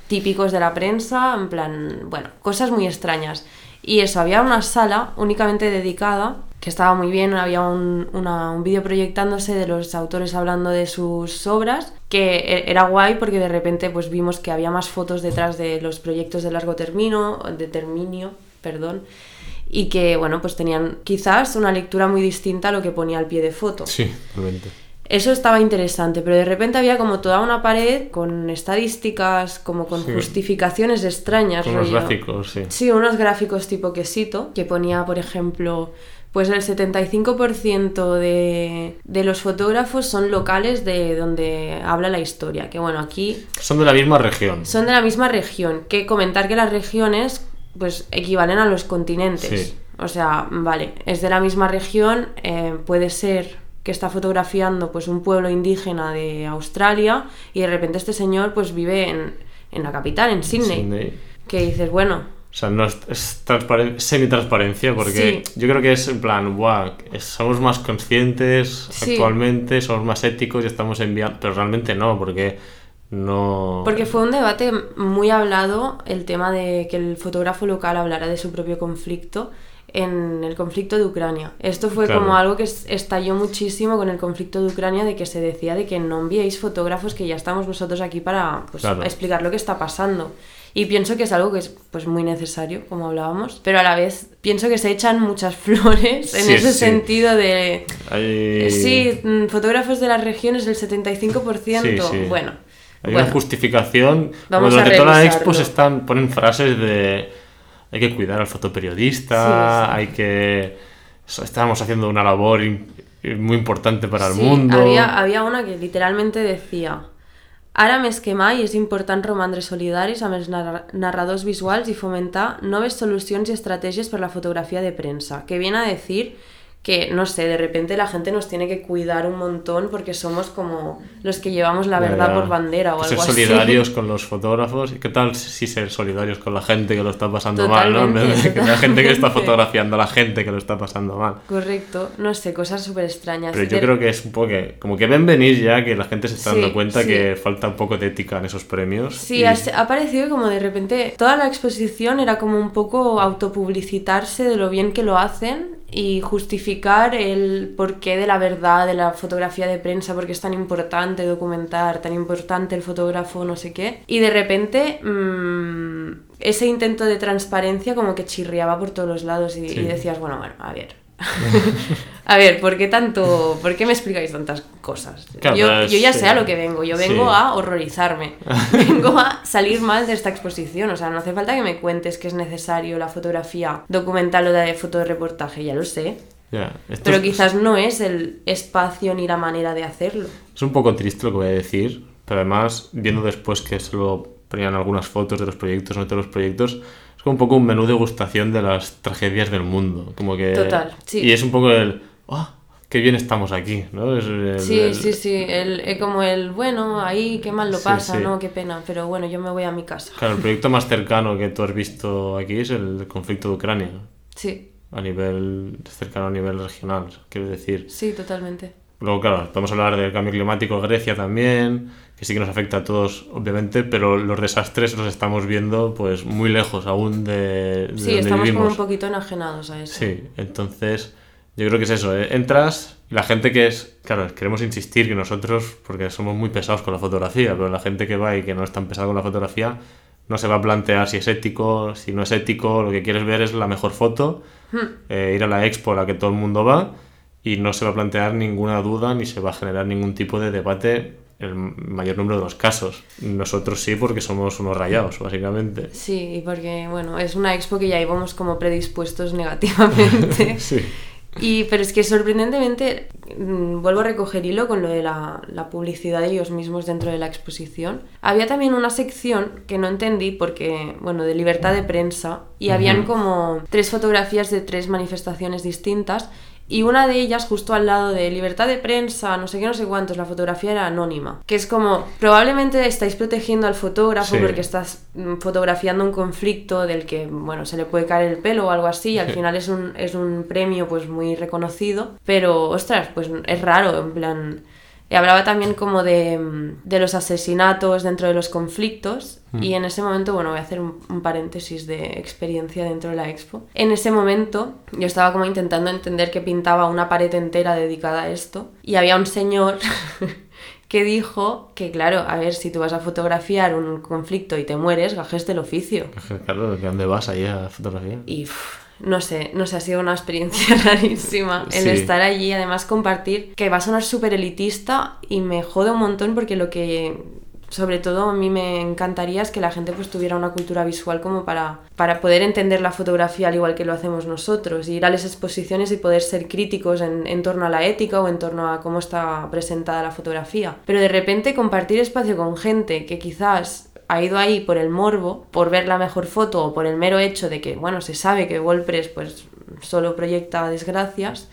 B: típicos de la prensa, en plan, bueno, cosas muy extrañas. Y eso, había una sala únicamente dedicada, que estaba muy bien, había un, una- un vídeo proyectándose de los autores hablando de sus obras, que e- era guay porque de repente pues vimos que había más fotos detrás de los proyectos de largo término, de terminio, perdón, y que bueno, pues tenían quizás una lectura muy distinta a lo que ponía al pie de foto.
A: Sí, realmente.
B: Eso estaba interesante, pero de repente había como toda una pared con estadísticas, como con
A: Sí.
B: justificaciones extrañas. Rollo-
A: gráficos, sí.
B: Sí, unos gráficos tipo quesito, que ponía, por ejemplo, pues el 75% de, de los fotógrafos son locales de donde habla la historia. Que bueno, aquí
A: Son de la misma región.
B: son de la misma región. Que comentar que las regiones pues equivalen a los continentes.
A: Sí.
B: O sea, vale, es de la misma región, eh, puede ser que está fotografiando pues un pueblo indígena de Australia y de repente este señor pues vive en, en la capital, en Sydney.
A: Sydney.
B: Que dices, bueno,
A: O sea, no es, es transparen- semi-transparencia, porque yo creo que es en plan, "Buah, es- somos más conscientes
B: Sí.
A: actualmente, somos más éticos y estamos enviando. Pero realmente no, porque no.
B: Porque fue un debate muy hablado el tema de que el fotógrafo local hablara de su propio conflicto en el conflicto de Ucrania. Esto fue
A: Claro.
B: como algo que es- estalló muchísimo con el conflicto de Ucrania de que se decía de que no enviéis fotógrafos que ya estamos nosotros aquí para pues,
A: Claro.
B: explicar lo que está pasando. Y pienso que es algo que es pues muy necesario, como hablábamos, pero a la vez pienso que se echan muchas flores en
A: Sí,
B: ese
A: sí.
B: sentido de...
A: Hay,
B: Sí, mm, fotógrafos de las regiones del 75%.
A: Sí.
B: Bueno,
A: hay
B: bueno.
A: una justificación.
B: Vamos
A: Durante toda la expo se están, ponen frases de hay que cuidar al fotoperiodista, hay que... Estamos haciendo una labor muy importante para el mundo.
B: Había, había una que literalmente decia Ara més que mai és important romandre solidaris amb els narra- narradors visuals i fomentar noves solucions i estratègies per la fotografia de premsa, que viene a decir que, no sé, de repente la gente nos tiene que cuidar un montón porque somos como los que llevamos la verdad por bandera o
A: Que
B: algo
A: ser
B: así.
A: solidarios con los fotógrafos. ¿Y qué tal si ser solidarios con la gente que lo está pasando mal? ¿no? En vez de
B: Totalmente,
A: que la gente que está
B: totalmente.
A: fotografiando a la gente que lo está pasando mal.
B: Correcto, no sé, cosas súper extrañas.
A: Pero yo creo que es un poco que, como que ven venir ya que la gente se está
B: Sí,
A: dando cuenta
B: sí.
A: que falta un poco de ética en esos premios.
B: Sí,
A: y-
B: ha parecido como de repente toda la exposición era como un poco autopublicitarse de lo bien que lo hacen y justificar el porqué de la verdad de la fotografía de prensa, porque es tan importante documentar, tan importante el fotógrafo, no sé qué. Y de repente mm, ese intento de transparencia como que chirriaba por todos los lados y, y decías, bueno, bueno, a ver. a ver, ¿por qué tanto, por qué me explicáis tantas cosas?
A: Claro,
B: yo, yo ya sé a lo que vengo, yo vengo
A: sí.
B: a horrorizarme. Vengo a salir mal de esta exposición. O sea, no hace falta que me cuentes que es necesario la fotografía documental o de fotoreportaje, ya lo sé.
A: esto
B: Pero
A: es-
B: quizás no es el espacio ni la manera de hacerlo.
A: Es un poco triste lo que voy a decir, pero además, viendo después que solo ponían algunas fotos de los proyectos, no de los proyectos, es como un poco un menú de gustación de las tragedias del mundo. Como que...
B: Total, sí.
A: Y es un poco el... ¡Ah! ¡Qué bien estamos aquí! ¿no? Es el-
B: Sí,
A: el-
B: sí, sí. El, eh, como el, bueno, ahí qué mal lo
A: Sí,
B: pasa,
A: sí.
B: ¿no? Qué pena. Pero bueno, yo me voy a mi casa.
A: Claro, el proyecto más cercano que tú has visto aquí es el conflicto de Ucrania,
B: Sí,
A: a nivel cercano a nivel regional, quiero decir.
B: sí, totalmente.
A: Luego, claro, podemos hablar del cambio climático Grecia también, que sí que nos afecta a todos, obviamente, pero los desastres los estamos viendo pues muy lejos aún de, de
B: Sí,
A: donde
B: estamos como
A: vivimos.
B: un poquito enajenados a eso.
A: Sí, entonces yo creo que es eso, ¿eh? entras y la gente que es, claro, queremos insistir que nosotros, porque somos muy pesados con la fotografía, pero la gente que va y que no es tan pesada con la fotografía, no se va a plantear si es ético, si no es ético, lo que quieres ver es la mejor foto, eh, ir a la expo a la que todo el mundo va y no se va a plantear ninguna duda ni se va a generar ningún tipo de debate el mayor número de los casos. Nosotros sí porque somos unos rayados, básicamente.
B: Sí, porque, bueno, es una expo que ya íbamos como predispuestos negativamente.
A: Sí.
B: Y, pero es que sorprendentemente, mm, vuelvo a recoger hilo con lo de la, la publicidad de ellos mismos dentro de la exposición. Había también una sección que no entendí porque, bueno, de libertad de prensa, y habían como tres fotografías de tres manifestaciones distintas. Y una de ellas, justo al lado de libertad de prensa, no sé qué, no sé cuántos, la fotografía era anónima. Que es como, probablemente estáis protegiendo al fotógrafo
A: Sí.
B: porque estás mm, fotografiando un conflicto del que, bueno, se le puede caer el pelo o algo así. Y al final es un, es un premio pues muy reconocido. Pero, ostras, pues es raro, en plan... Y hablaba también como de, mm, de los asesinatos dentro de los conflictos y en ese momento, bueno, voy a hacer un, un paréntesis de experiencia dentro de la expo. En ese momento yo estaba como intentando entender que pintaba una pared entera dedicada a esto y había un señor que dijo que, claro, a ver, si tú vas a fotografiar un conflicto y te mueres, gajes del oficio.
A: Claro, ¿de dónde vas ahí a fotografía?
B: Y no sé, no sé, ha sido una experiencia rarísima el
A: Sí.
B: estar allí, además compartir, que va a sonar súper elitista y me jode un montón porque lo que sobre todo a mí me encantaría es que la gente pues tuviera una cultura visual como para, para poder entender la fotografía al igual que lo hacemos nosotros, y ir a las exposiciones y poder ser críticos en, en torno a la ética o en torno a cómo está presentada la fotografía. Pero de repente compartir espacio con gente que quizás ha ido ahí por el morbo, por ver la mejor foto o por el mero hecho de que, bueno, se sabe que Wordpress pues solo proyecta desgracias,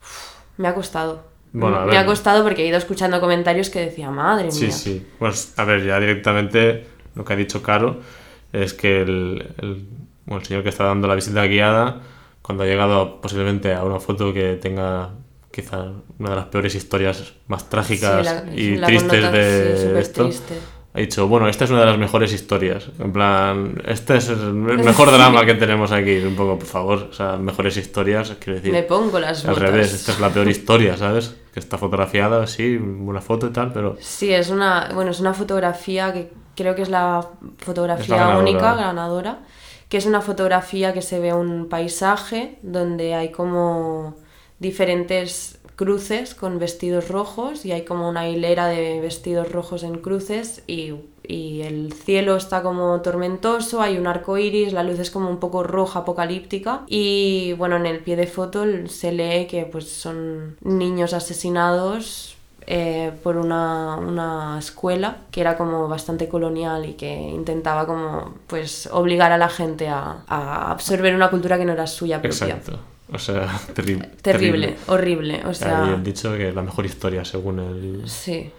B: uf, me ha costado.
A: Bueno, a
B: me
A: ver.
B: ha costado porque he ido escuchando comentarios que decía, madre
A: Sí,
B: mía.
A: sí. Pues a ver, ya directamente lo que ha dicho Caro es que el, el, bueno, el señor que está dando la visita guiada, cuando ha llegado posiblemente a una foto que tenga quizá una de las peores historias más trágicas
B: Sí, la-
A: y
B: la
A: tristes de
B: sí, súper
A: esto,
B: triste.
A: Ha dicho, bueno, esta es una de las mejores historias. En plan, este es el mejor drama que tenemos aquí. Un poco, por favor, o sea, mejores historias, quiero decir.
B: Me pongo las
A: Al
B: botas.
A: revés, esta es la peor historia, ¿sabes? Que está fotografiada, sí, una foto y tal, pero
B: Sí, es una, bueno, es una fotografía que, creo que es la fotografía
A: ganadora.
B: única ganadora, que es una fotografía que se ve un paisaje donde hay como diferentes cruces con vestidos rojos y hay como una hilera de vestidos rojos en cruces y, y el cielo está como tormentoso, hay un arco iris, la luz es como un poco roja, apocalíptica y bueno, en el pie de foto se lee que pues son niños asesinados eh, por una, una escuela que era como bastante colonial y que intentaba como pues obligar a la gente a, absorber una cultura que no era suya propia.
A: Exacto. O sea, terri-
B: Terrible, horrible, o sea,
A: han dicho que la mejor historia según el...
B: sí,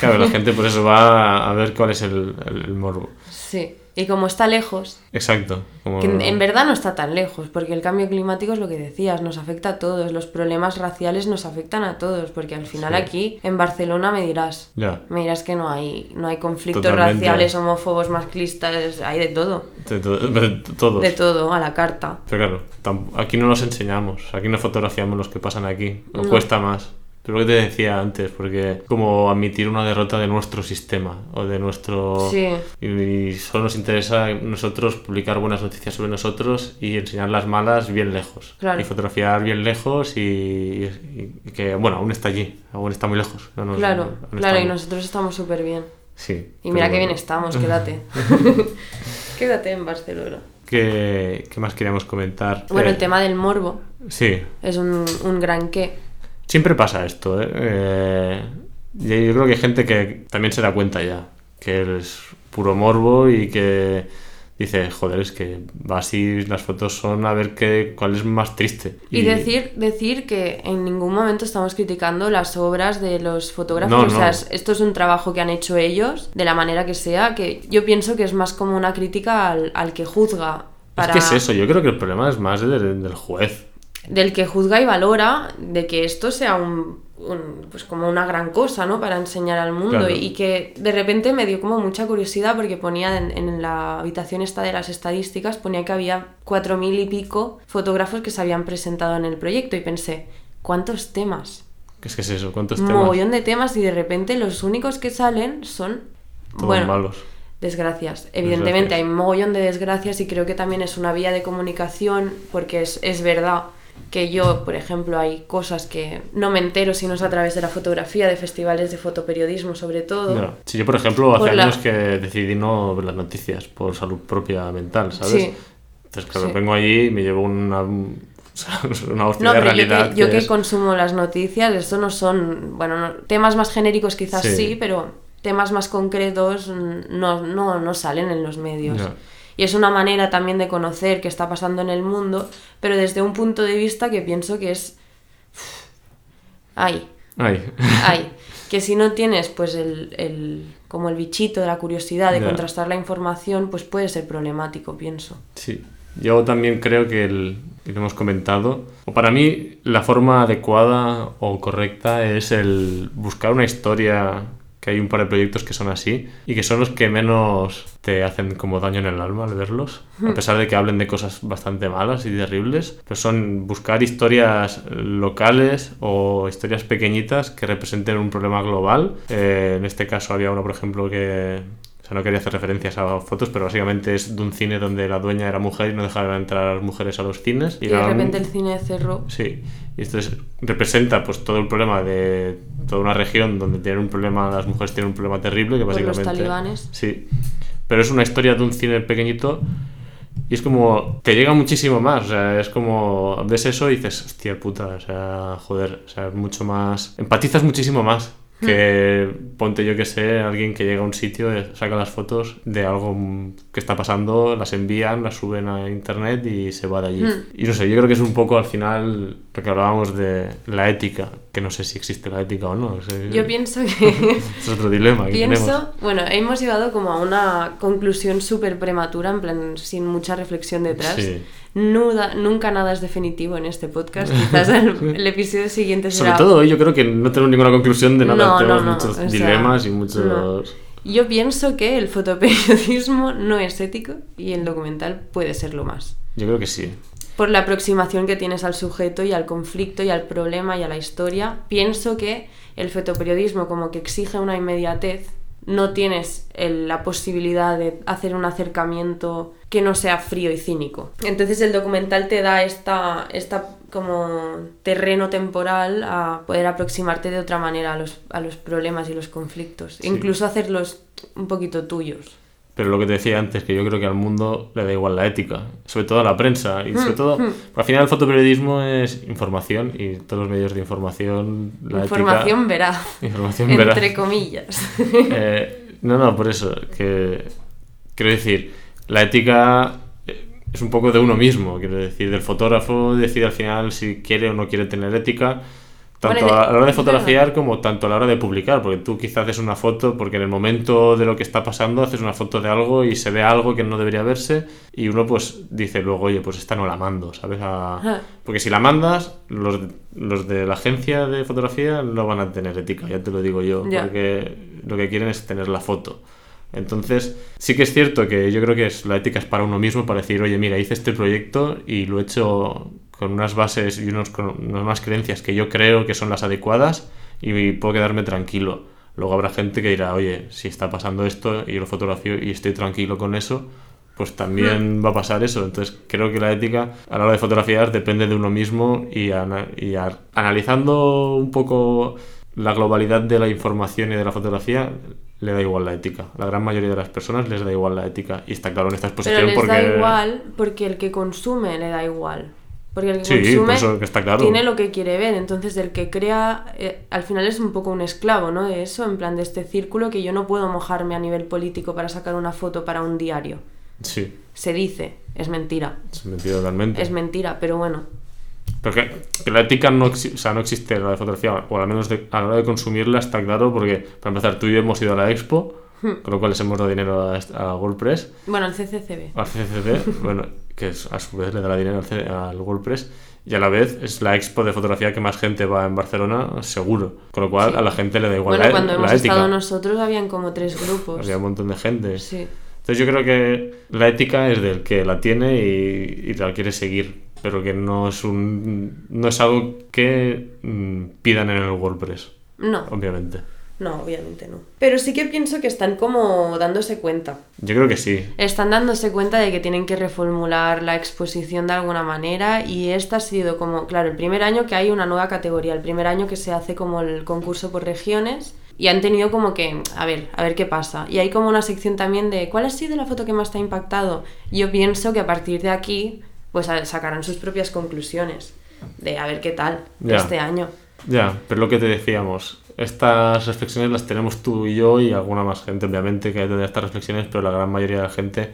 A: Claro, la gente por eso va a ver cuál es el, el- el morbo.
B: sí. Y como está lejos,
A: Exacto. Como...
B: que en, en verdad no está tan lejos, porque el cambio climático es lo que decías, nos afecta a todos, los problemas raciales nos afectan a todos, porque al final
A: Sí.
B: aquí en Barcelona me dirás,
A: Ya,
B: me dirás que no hay, no hay conflictos
A: Totalmente.
B: raciales, homofobos, masclistas, hay de todo,
A: de, to- de todos.
B: de todo, a la carta.
A: Pero claro, aquí no los enseñamos, aquí no fotografiamos los que pasan aquí, nos
B: No.
A: cuesta más. Pero lo que te decía antes, porque como admitir una derrota de nuestro sistema o de nuestro...
B: Sí.
A: Y, y solo nos interesa a nosotros publicar buenas noticias sobre nosotros y enseñar las malas bien lejos.
B: Claro.
A: Y fotografiar bien lejos y, y- y que, bueno, aún está allí, aún está muy lejos. no nos-
B: Claro, claro, y nosotros estamos súper bien.
A: Sí.
B: Y mira qué bien estamos, quédate. quédate en Barcelona.
A: ¿Qué, qué más queríamos comentar?
B: Bueno,
A: Eh,
B: el tema del morbo
A: Sí,
B: es un, un gran qué.
A: Siempre pasa esto, ¿eh? Eh, yo creo que hay gente que también se da cuenta ya que es puro morbo y que dice, joder, es que va así, las fotos son a ver qué, cuál es más triste.
B: Y, decir, decir que en ningún momento estamos criticando las obras de los fotógrafos.
A: No,
B: o sea, esto es un trabajo que han hecho ellos, de la manera que sea, que yo pienso que es más como una crítica al, al que juzga. Para...
A: Es que es eso, yo creo que el problema es más del, del juez.
B: Del que juzga y valora de que esto sea un, un- pues como una gran cosa, ¿no? Para enseñar al mundo.
A: Claro.
B: Y que de repente me dio como mucha curiosidad porque ponía en, en la habitación esta de las estadísticas, ponía que había cuatro mil y pico fotógrafos que se habían presentado en el proyecto y pensé, ¿cuántos temas?
A: ¿Qué es que es eso? ¿Cuántos
B: Un
A: temas?
B: mogollón de temas y de repente los únicos que salen son,
A: Todos
B: bueno,
A: malos.
B: desgracias. Evidentemente
A: Desgracias.
B: hay un mogollón de desgracias y creo que también es una vía de comunicación porque es, es verdad que yo, por ejemplo, hay cosas que no me entero si no es a través de la fotografía, de festivales de fotoperiodismo sobre todo.
A: Sí, yo, por ejemplo, hace
B: Por la-
A: años que decidí no ver las noticias por salud propia mental, ¿sabes?
B: Sí.
A: Entonces, claro,
B: Sí.
A: vengo allí y me llevo una, una hostia
B: No,
A: de
B: pero yo
A: realidad.
B: que, yo que
A: es-
B: consumo las noticias, esto no son, bueno, no- temas más genéricos quizás
A: Sí.
B: sí, pero temas más concretos no, no, no salen en los medios. Y es una manera también de conocer qué está pasando en el mundo, pero desde un punto de vista que pienso que es... Ay,
A: Ay.
B: ay. Que si no tienes pues el, el- como el bichito de la curiosidad de contrastar la información, pues puede ser problemático, pienso.
A: Sí, yo también creo que, el, y lo hemos comentado, o para mí la forma adecuada o correcta es el buscar una historia, que hay un par de proyectos que son así, y que son los que menos te hacen como daño en el alma al verlos, a pesar de que hablen de cosas bastante malas y terribles, pero son buscar historias locales o historias pequeñitas que representen un problema global. Eh, en este caso había uno, por ejemplo, que o sea, no quería hacer referencias a fotos, pero básicamente es de un cine donde la dueña era mujer y no dejaban entrar a las mujeres a los cines.
B: Y de
A: era un-
B: repente el cine cerró.
A: Sí, y esto es- representa pues todo el problema de toda una región donde tienen un problema, las mujeres tienen un problema terrible que
B: Por los
A: básicamente...
B: talibanes.
A: Sí, pero es una historia de un cine pequeñito y es como, te llega muchísimo más, o sea, es como, ves eso y dices, hostia puta, o sea, joder, o sea, mucho más, empatizas muchísimo más que ponte yo que sé, alguien que llega a un sitio, eh, saca las fotos de algo que está pasando, las envían, las suben a internet y se va de allí.
B: Hmm.
A: Y no sé, yo creo que es un poco al final lo que hablábamos de la ética, que no sé si existe la ética o no.
B: Yo pienso que...
A: es otro dilema que tenemos.
B: Pienso, bueno, hemos llegado como a una conclusión súper prematura, en plan, sin mucha reflexión detrás.
A: Sí.
B: Nuda- nunca nada es definitivo en este podcast. Quizás el, el episodio siguiente
A: Sobre
B: será.
A: todo hoy yo creo que no tenemos ninguna conclusión de nada,
B: No,
A: tenemos
B: no, no,
A: muchos
B: sea,
A: dilemas y muchos...
B: Yo pienso que el fotoperiodismo no es ético y el documental puede serlo más.
A: Yo creo que sí.
B: Por la aproximación que tienes al sujeto y al conflicto y al problema y a la historia, pienso que el fotoperiodismo como que exige una inmediatez no tienes el- la posibilidad de hacer un acercamiento que no sea frío y cínico. Entonces el documental te da esta, esta como terreno temporal a poder aproximarte de otra manera a los, a los problemas y los conflictos. Incluso hacerlos un poquito tuyos.
A: Pero lo que te decía antes, que yo creo que al mundo le da igual la ética, sobre todo a la prensa, y sobre todo, porque al final el fotoperiodismo es información y todos los medios de información, la
B: Información
A: ética,
B: veraz.
A: información.
B: Entre comillas.
A: Eh, no, no, por eso, que quiero decir, la ética eh, es un poco de uno mismo, quiero decir, del fotógrafo decide al final si quiere o no quiere tener ética, tanto
B: Bueno, de-
A: a la hora de fotografiar como tanto a la hora de publicar, porque tú quizás haces una foto porque en el momento de lo que está pasando haces una foto de algo y se ve algo que no debería verse y uno pues dice luego, oye, pues esta no la mando, ¿sabes? A-. Porque si la mandas, los, los de la agencia de fotografía no van a tener ética, ya te lo digo yo, porque lo que quieren es tener la foto. Entonces, sí que es cierto que yo creo que es, la ética es para uno mismo, para decir, oye, mira, hice este proyecto y lo he hecho con unas bases y unos, con unas creencias que yo creo que son las adecuadas y puedo quedarme tranquilo. Luego habrá gente que dirá, oye, si está pasando esto y yo lo fotografío y estoy tranquilo con eso, pues también va a pasar eso. Entonces creo que la ética a la hora de fotografiar depende de uno mismo y, ana- y a- analizando un poco la globalidad de la información y de la fotografía, le da igual la ética. La gran mayoría de las personas les da igual la ética. Y está claro en esta
B: Pero
A: exposición
B: les
A: porque...
B: da igual porque el que consume le da igual. Porque el que
A: Sí, por
B: consume
A: eso está claro.
B: tiene lo que quiere ver. Entonces el que crea, eh, al final es un poco un esclavo, ¿no? De eso, en plan de este círculo que yo no puedo mojarme a nivel político para sacar una foto para un diario.
A: Sí,
B: Se dice, es mentira.
A: es mentira totalmente.
B: Es mentira, pero bueno.
A: Pero que, la ética no, o sea, no existe en la de fotografía, o al menos de- a la hora de consumirla está claro, porque para empezar tú y yo hemos ido a la expo,
B: Hmm.
A: con lo cual les hemos dado dinero a, a WordPress,
B: Bueno, el CCCB.
A: al CCCB, bueno, que es- a su vez le dará dinero al, al WordPress, y a la vez es la expo de fotografía que más gente va en Barcelona, seguro. Con lo cual a la gente le da igual
B: Bueno,
A: la,
B: cuando
A: la
B: hemos
A: ética.
B: estado nosotros habían como tres grupos.
A: Había un montón de gente.
B: Sí.
A: Entonces yo creo que la ética es del que la tiene y, y la quiere seguir, pero que no es un no es algo que mm, pidan en el WordPress,
B: No,
A: obviamente.
B: No, obviamente no. Pero sí que pienso que están como dándose cuenta.
A: Yo creo que sí.
B: Están dándose cuenta de que tienen que reformular la exposición de alguna manera y esta ha sido como, claro, el primer año que hay una nueva categoría, el primer año que se hace como el concurso por regiones y han tenido como que, a ver, a ver qué pasa. Y hay como una sección también de cuál ha sido la foto que más te ha impactado. Yo pienso que a partir de aquí pues sacarán sus propias conclusiones de a ver qué tal
A: Ya.
B: este año.
A: Ya, pero lo que te decíamos, estas reflexiones las tenemos tú y yo y alguna más gente, obviamente, que tener estas reflexiones, pero la gran mayoría de la gente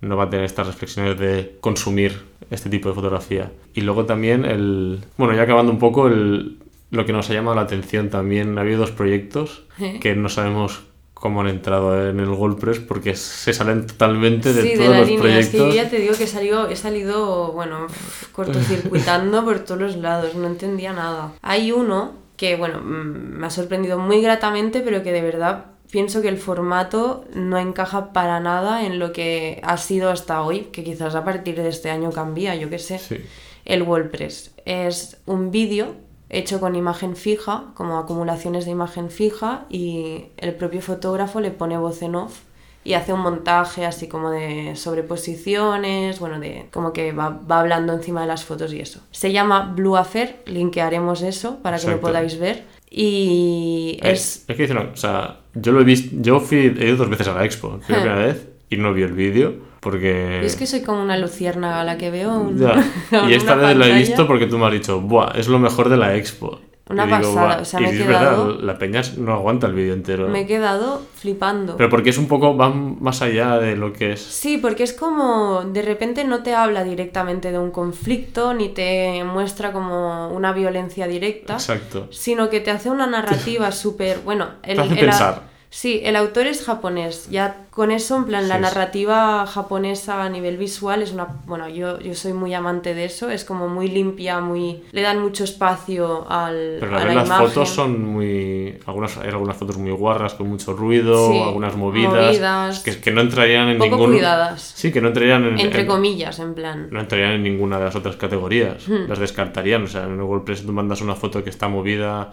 A: no va a tener estas reflexiones de consumir este tipo de fotografía. Y luego también el... Bueno, ya acabando un poco, el, lo que nos ha llamado la atención también, ha habido dos proyectos que no sabemos cómo han entrado en el WordPress porque se salen totalmente de
B: sí, de
A: todos
B: la
A: los
B: línea. Es que
A: proyectos.
B: yo ya te digo que he salido, he salido, bueno, cortocircuitando por todos los lados, no entendía nada. Hay uno que, bueno, mm, me ha sorprendido muy gratamente, pero que de verdad pienso que el formato no encaja para nada en lo que ha sido hasta hoy, que quizás a partir de este año cambia, yo qué sé.
A: Sí.
B: El WordPress es un vídeo hecho con imagen fija, como acumulaciones de imagen fija, y el propio fotógrafo le pone voz en off y hace un montaje así como de sobreposiciones, bueno, de como que va, va hablando encima de las fotos y eso. Se llama Blue Affair, linkearemos eso para que lo podáis ver. Y
A: Es,
B: es...
A: es que dice una- o sea, yo lo he visto, yo fui, he ido dos veces a la expo, la
B: Ja.
A: primera vez y no vi el vídeo porque...
B: Es que soy como una luciérnaga a la que veo un-
A: Y esta vez la he visto porque tú me has dicho, Buah, es lo mejor de la expo.
B: Una
A: digo,
B: pasada, o sea,
A: y
B: me he quedado-
A: verdad, la peña no aguanta el vídeo entero.
B: Me he quedado flipando.
A: Pero porque es un poco, va más allá de lo que es...
B: Sí, porque es como de repente no te habla directamente de un conflicto ni te muestra como una violencia directa,
A: Exacto.
B: sino que te hace una narrativa súper, bueno, el,
A: Te hace pensar.
B: Sí, el autor es japonés. Ya con eso, en plan, la
A: Sí,
B: narrativa japonesa a nivel visual es una, bueno, yo, yo soy muy amante de eso, es como muy limpia, muy le dan mucho espacio al
A: Pero
B: a la
A: las
B: imagen.
A: fotos son muy... Algunas, hay algunas fotos muy guarras, con mucho ruido,
B: Sí,
A: algunas movidas,
B: movidas.
A: que, que no entrarían en
B: poco
A: ningún...
B: cuidadas.
A: Sí, que no entrarían en...
B: Entre
A: en-
B: comillas, en plan.
A: no entrarían en ninguna de las otras categorías.
B: Hmm.
A: Las descartarían. O sea, WordPress tú mandas una foto que está movida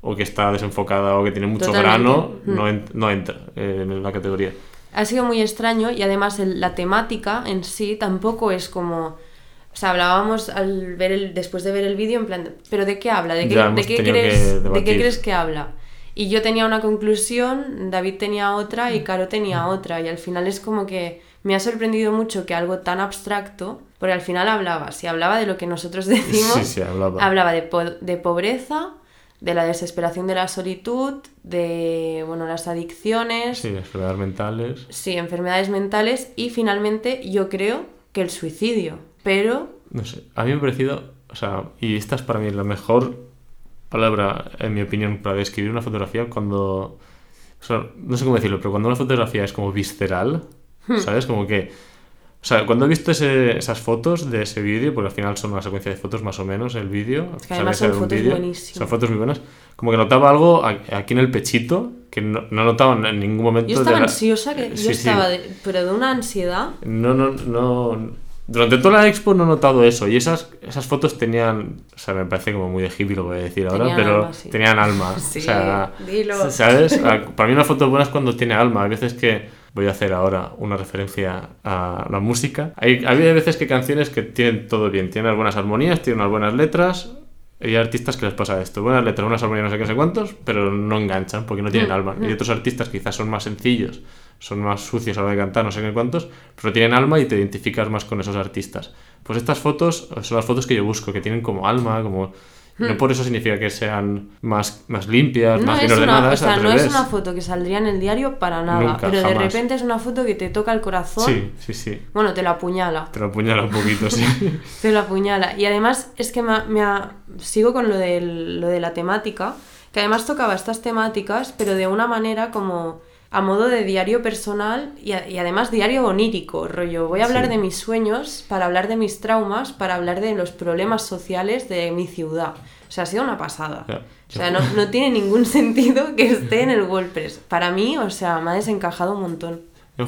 A: o que está desenfocada o que tiene mucho
B: Totalmente.
A: grano,
B: Mm.
A: no, en- no entra eh, en la categoría.
B: Ha sido muy extraño y además el- la temática en sí tampoco es como... O sea, hablábamos al ver el, después de ver el vídeo en plan, ¿pero de qué habla? ¿De qué, de qué crees, ¿De qué crees que habla? Y yo tenía una conclusión, David tenía otra y Caro tenía otra. Y al final es como que me ha sorprendido mucho que algo tan abstracto, porque al final hablaba, si hablaba de lo que nosotros decimos,
A: Sí, sí, hablaba.
B: hablaba de, po- de pobreza, de la desesperación de la solitud, de bueno, las adicciones,
A: Sí, enfermedades mentales.
B: Sí, enfermedades mentales y finalmente yo creo que el suicidio. Pero
A: No sé, a mí me ha parecido, o sea, y esta es para mí la mejor palabra, en mi opinión, para describir una fotografía cuando, o sea, no sé cómo decirlo, pero cuando una fotografía es como visceral,
B: Hmm.
A: ¿sabes? Como que, sea, cuando he visto ese- esas fotos de ese vídeo, porque al final son una secuencia de fotos más o menos el vídeo,
B: que además
A: que sea
B: son fotos
A: vídeo,
B: buenísimas.
A: Son fotos muy buenas. Como que notaba algo a- aquí en el pechito, que no, no notaba en ningún momento.
B: yo
A: de
B: estaba
A: la-
B: ansiosa, que
A: Eh,
B: yo
A: sí, sí.
B: estaba, de- pero de una ansiedad.
A: No, no, no. Durante toda la expo no he notado eso. Y esas, esas fotos tenían. O sea, me parece como muy de hippie lo voy a decir ahora,
B: Tenían
A: pero
B: alma, sí.
A: tenían alma.
B: Sí,
A: o sea,
B: dilo.
A: ¿sabes? A- Para mí una foto buena es cuando tiene alma. Hay veces que. Voy a hacer ahora una referencia a la música. Hay, hay veces que canciones que tienen todo bien. Tienen unas buenas armonías, tienen unas buenas letras. Hay artistas que les pasa esto. Buenas letras, unas armonías no sé qué, sé cuántos, pero no enganchan porque no tienen
B: Mm,
A: alma. Y
B: mm.
A: otros artistas quizás son más sencillos, son más sucios a la hora de cantar, no sé qué cuántos, pero tienen alma y te identificas más con esos artistas. Pues estas fotos son las fotos que yo busco, que tienen como alma, como... No por eso significa que sean más, más limpias,
B: Hmm. No
A: más bien
B: una, o
A: ordenadas,
B: sea,
A: al
B: no es una foto que saldría en el diario para nada,
A: Nunca,
B: pero de repente es una foto que te toca el corazón.
A: Sí, sí, sí.
B: Bueno, te la apuñala.
A: Te lo apuñala un poquito, sí.
B: Te lo apuñala. Y además es que me ha- sigo con lo, del- lo de la temática, que además tocaba estas temáticas, pero de una manera como a modo de diario personal y, a- y además diario onírico, rollo. Voy a hablar
A: Sí.
B: de mis sueños, para hablar de mis traumas, para hablar de los problemas sociales de mi ciudad. O sea, ha sido una pasada. O sea, no, no tiene ningún sentido que esté en el WordPress. Para mí, o sea, me ha desencajado un montón.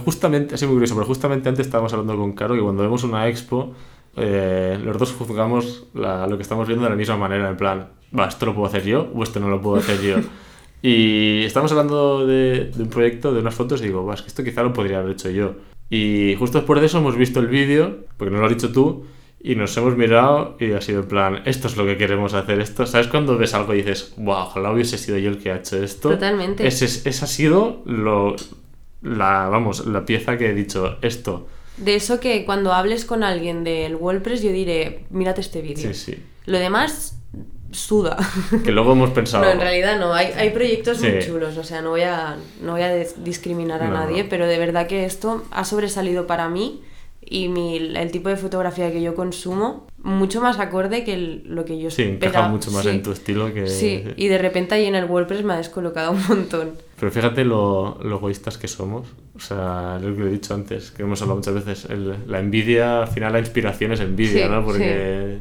A: Justamente, sido muy curioso, pero justamente antes estábamos hablando con Caro que cuando vemos una expo, eh, los dos juzgamos la- lo que estamos viendo de la misma manera, en plan, va, esto lo puedo hacer yo o esto no lo puedo hacer yo. y estamos hablando de, de un proyecto, de unas fotos, y digo, es que esto quizá lo podría haber hecho yo. Y justo después de eso hemos visto el vídeo, porque nos lo has dicho tú, y nos hemos mirado y ha sido en plan, esto es lo que queremos hacer, esto. ¿Sabes cuando ves algo y dices, wow, ojalá hubiese sido yo el que ha hecho esto?
B: Totalmente.
A: Ese, ese ha sido lo, la, vamos, la pieza que he dicho, esto.
B: De eso que cuando hables con alguien del WordPress yo diré, mírate este vídeo.
A: Sí, sí.
B: Lo demás, suda.
A: Que luego hemos pensado...
B: No, en realidad no, hay, hay proyectos muy
A: Sí.
B: chulos, o sea, no voy a, no voy a discriminar a
A: No,
B: nadie, pero de verdad que esto ha sobresalido para mí y mi, el tipo de fotografía que yo consumo, mucho más acorde que el- lo que yo
A: Sí, encaja mucho más
B: Sí.
A: en tu estilo que...
B: Sí, y de repente ahí en el WordPress me ha descolocado un montón.
A: Pero fíjate lo, lo egoístas que somos. O sea, lo que he dicho antes, que hemos hablado muchas veces, el- la envidia, al final la inspiración es envidia,
B: Sí,
A: ¿no? Porque...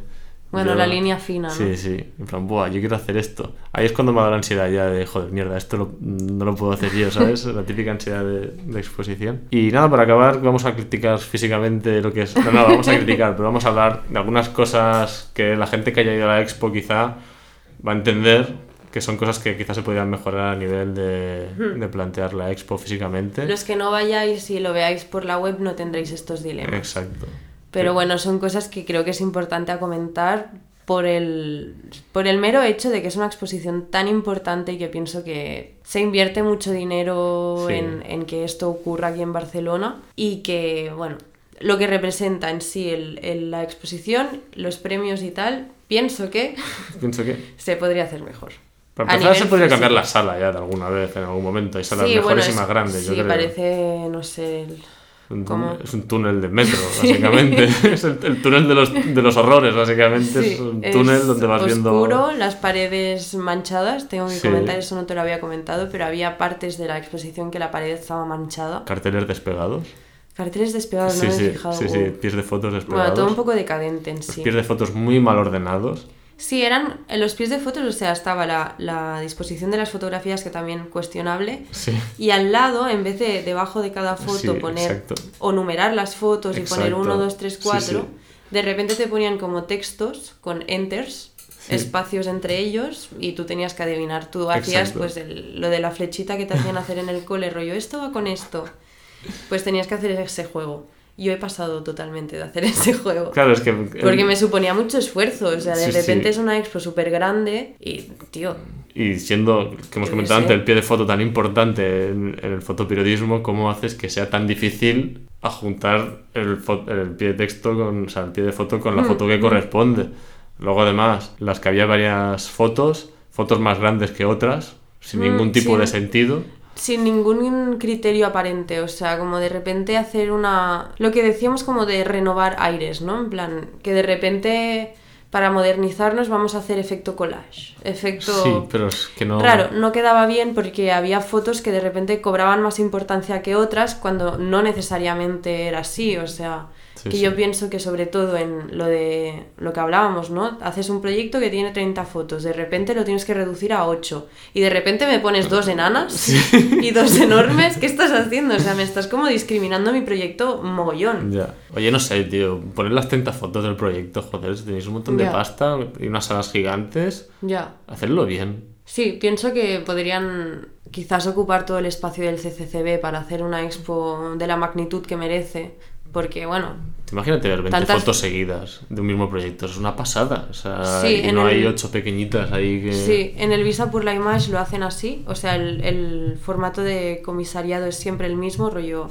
B: Bueno,
A: yo-
B: la línea fina, ¿no?
A: Sí, sí. En plan, buah, yo quiero hacer esto. Ahí es cuando me da la ansiedad ya de, joder, mierda, esto lo- no lo puedo hacer yo, ¿sabes? La típica ansiedad de, de exposición. Y nada, para acabar, vamos a criticar físicamente lo que es... No, no, vamos a criticar, pero vamos a hablar de algunas cosas que la gente que haya ido a la expo quizá va a entender que son cosas que quizás se podrían mejorar a nivel de, de plantear la expo físicamente.
B: Los que no vayáis y lo veáis por la web no tendréis estos dilemas.
A: Exacto.
B: Pero bueno, son cosas que creo que es importante a comentar por el, por el mero hecho de que es una exposición tan importante y que pienso que se invierte mucho dinero
A: Sí.
B: en, en que esto ocurra aquí en Barcelona y que, bueno, lo que representa en sí el- el- la exposición, los premios y tal, pienso que
A: Pienso que...
B: se podría hacer mejor.
A: Para empezar, se podría cambiar la sala ya de alguna vez, en algún momento. Hay salas
B: Sí,
A: mejores
B: bueno,
A: y más grandes, yo
B: sí,
A: creo.
B: parece, no sé, el-
A: Un
B: ¿Cómo?
A: túnel- es un túnel de metro, básicamente. es el, el túnel de los, de los horrores, básicamente.
B: Sí,
A: es un túnel
B: es
A: donde vas viendo.
B: oscuro, las paredes manchadas. Tengo que
A: Sí.
B: comentar, eso no te lo había comentado, pero había partes de la exposición que la pared estaba manchada.
A: Carteles despegados.
B: Carteles despegados,
A: sí,
B: no me he fijado.
A: sí, sí, pies de fotos
B: Bueno,
A: despegados.
B: todo un poco decadente en
A: Los
B: sí.
A: pies de fotos muy mal ordenados.
B: Sí, eran en los pies de fotos, o sea, estaba la, la disposición de las fotografías, que también cuestionable.
A: Sí.
B: Y al lado, en vez de debajo de cada foto
A: Sí,
B: poner
A: exacto.
B: o numerar las fotos y poner
A: Exacto.
B: 1, 2, 3,
A: Sí,
B: 4,
A: sí.
B: de repente te ponían como textos con enters espacios entre ellos y tú tenías que adivinar. Tú hacías
A: Exacto.
B: pues el- lo de la flechita que te hacían hacer en el cole, rollo, esto va con esto. Pues tenías que hacer ese juego. Yo he pasado totalmente de hacer ese juego.
A: Claro, es que...
B: Porque me suponía mucho esfuerzo, o sea, de
A: Sí,
B: repente
A: sí.
B: es una expo súper grande y, tío,
A: Y siendo, que hemos comentado antes, el pie de foto tan importante en, en el fotoperiodismo, ¿cómo haces que sea tan difícil adjuntar el, fo- el pie de texto con, o sea, el pie de foto con la
B: Mm,
A: foto que corresponde? Luego, además, las que había varias fotos, fotos más grandes que otras, sin
B: Mm,
A: ningún tipo
B: sí.
A: de sentido.
B: Sin ningún criterio aparente, o sea, como de repente hacer una... Lo que decíamos como de renovar aires, ¿no? En plan, que de repente para modernizarnos vamos a hacer efecto collage, efecto...
A: Sí, pero es que no...
B: Claro, no quedaba bien porque había fotos que de repente cobraban más importancia que otras cuando no necesariamente era así, o sea,
A: Sí,
B: que
A: sí.
B: yo pienso que sobre todo en lo de lo que hablábamos, ¿no? Haces un proyecto que tiene 30 fotos, de repente lo tienes que reducir a 8 y de repente me pones dos enanas y dos enormes, ¿qué estás haciendo? O sea, me estás como discriminando mi proyecto mogollón.
A: Ya. Oye, no sé, tío, poner las 30 fotos del proyecto, joder, si tenéis un montón de
B: Ya.
A: pasta y unas salas gigantes,
B: Ya.
A: hacerlo bien.
B: Sí, pienso que podrían quizás ocupar todo el espacio del CCCB para hacer una expo de la magnitud que merece, porque bueno,
A: Imagínate ver 20
B: Tantas-
A: fotos seguidas de un mismo proyecto, es una pasada. O sea,
B: Sí,
A: y no hay ocho pequeñitas ahí que.
B: sí, en el Visa por la Image lo hacen así, o sea, el, el formato de comisariado es siempre el mismo, rollo,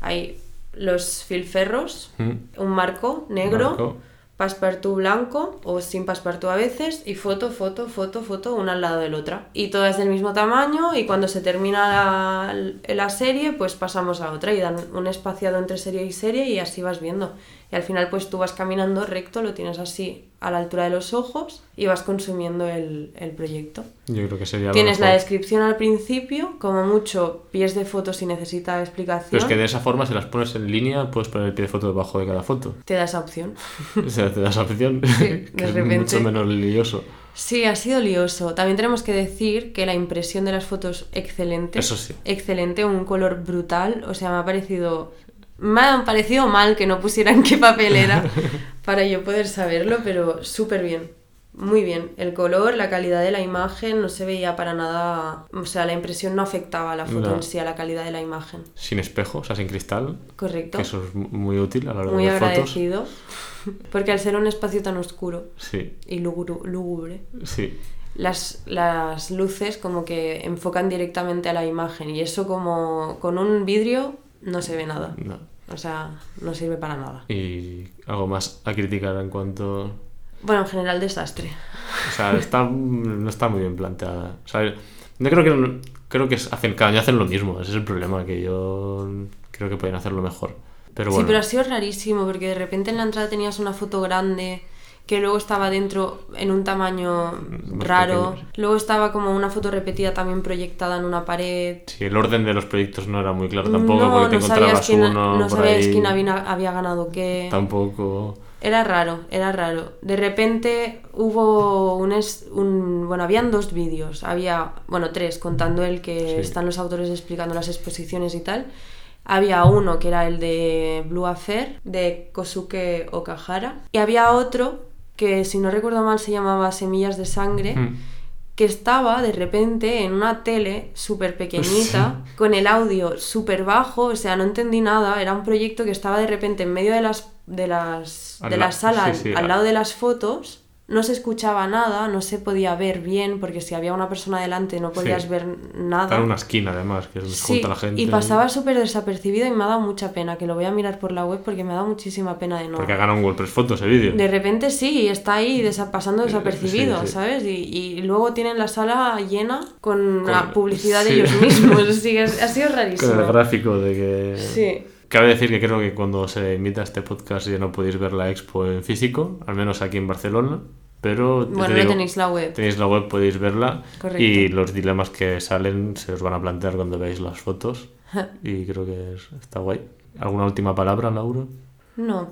B: hay los filferros,
A: Mm,
B: un marco negro,
A: Marco.
B: Passepartout blanco o sin passepartout a veces y foto, foto, foto, foto, una al lado de la otra. Y todas del mismo tamaño y cuando se termina la, la serie pues pasamos a otra y dan un espaciado entre serie y serie y así vas viendo. Y al final pues tú vas caminando recto, lo tienes así a la altura de los ojos y vas consumiendo el, el proyecto.
A: Yo creo que sería lo
B: Tienes la descripción al principio, como mucho pies de foto si necesita explicación.
A: Pero es que de esa forma, si las pones en línea, puedes poner el pie de foto debajo de cada foto.
B: Te da esa opción.
A: O sea, te das opción,
B: de
A: que es
B: repente.
A: mucho menos lioso.
B: Sí, ha sido lioso. También tenemos que decir que la impresión de las fotos excelente.
A: Eso sí.
B: Excelente, un color brutal. O sea, me ha parecido. Me ha parecido mal que no pusieran qué papel era para yo poder saberlo, pero súper bien. Muy bien. El color, la calidad de la imagen, no se veía para nada. O sea, la impresión no afectaba a la foto
A: No.
B: en sí, a la calidad de la imagen.
A: Sin espejo, o sea, sin cristal.
B: Correcto.
A: Que eso es mu- muy útil a la hora
B: Muy
A: de ver fotos.
B: agradecido. Porque al ser un espacio tan oscuro
A: Sí,
B: y lúgubre,
A: sí.
B: las, las luces como que enfocan directamente a la imagen y eso como con un vidrio no se ve nada.
A: No.
B: O sea, no sirve para nada.
A: Y algo más a criticar en cuanto.
B: Bueno, en general desastre.
A: O sea, está, no está muy bien planteada. O sea, yo creo que, creo que hacen, cada año hacen lo mismo. Ese es el problema, que yo creo que pueden hacerlo mejor. Pero bueno,
B: Sí, pero ha sido rarísimo porque de repente en la entrada tenías una foto grande que luego estaba dentro en un tamaño
A: Más
B: raro. Luego estaba como una foto repetida también proyectada en una pared.
A: sí, el orden de los proyectos no era muy claro tampoco,
B: no,
A: porque te
B: no
A: encontrabas
B: quién,
A: uno
B: no
A: por
B: sabías
A: ahí,
B: quién había, había ganado qué.
A: Tampoco.
B: Era raro, era raro. De repente hubo un, es- un- bueno, habían dos vídeos, había, bueno, tres, contando el que
A: Sí.
B: están los autores explicando las exposiciones y tal. Había uno que era el de Blue Affair, de Kosuke Okahara, y había otro que, si no recuerdo mal, se llamaba Semillas de Sangre,
A: Mm.
B: que estaba de repente en una tele súper pequeñita, con el audio súper bajo, o sea, no entendí nada, era un proyecto que estaba de repente en medio de las, de las,
A: Al
B: de
A: la-
B: la sala,
A: sí, sí,
B: al lado de las fotos, no se escuchaba nada, no se podía ver bien, porque si había una persona delante no podías
A: Sí.
B: ver nada.
A: Está en una esquina, además, que se
B: Sí,
A: junta la gente.
B: y pasaba súper desapercibido y me ha dado mucha pena, que lo voy a mirar por la web porque me ha dado muchísima pena de no...
A: Porque ha ganado un WordPress Photo ese vídeo.
B: De repente sí, está ahí desa- pasando desapercibido,
A: sí, sí.
B: ¿sabes? Y, y luego tienen la sala llena con,
A: Con-
B: la publicidad de ellos mismos. Sí, es- ha sido
A: Con
B: rarísimo.
A: el gráfico de que...
B: Sí.
A: Cabe decir que creo que cuando se emita este podcast ya no podéis ver la expo en físico, al menos aquí en Barcelona, pero
B: Bueno,
A: te
B: no tenéis la web.
A: tenéis la web, podéis verla
B: Correcto.
A: y los dilemas que salen se os van a plantear cuando veáis las fotos y creo que es- está guay. ¿Alguna última palabra, Laura?
B: No.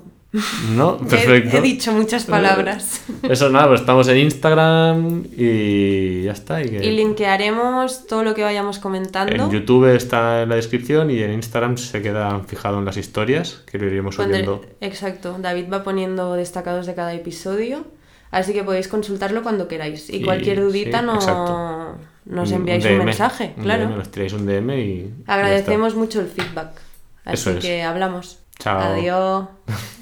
A: No, perfecto.
B: He, dicho muchas palabras.
A: Eso nada, pues estamos en Instagram y ya está. Y que
B: Y linkearemos todo lo que vayamos comentando.
A: en YouTube está en la descripción y en Instagram se queda fijado en las historias que lo iremos
B: Pondré-
A: subiendo.
B: Exacto. David va poniendo destacados de cada episodio Así que podéis consultarlo cuando queráis. Y
A: Y-
B: cualquier dudita
A: sí,
B: no, nos enviáis un, mensaje,
A: un
B: claro.
A: DM, nos tiráis un DM y.
B: Agradecemos mucho el feedback. Así
A: Eso es.
B: que hablamos.
A: Chao.
B: Adiós.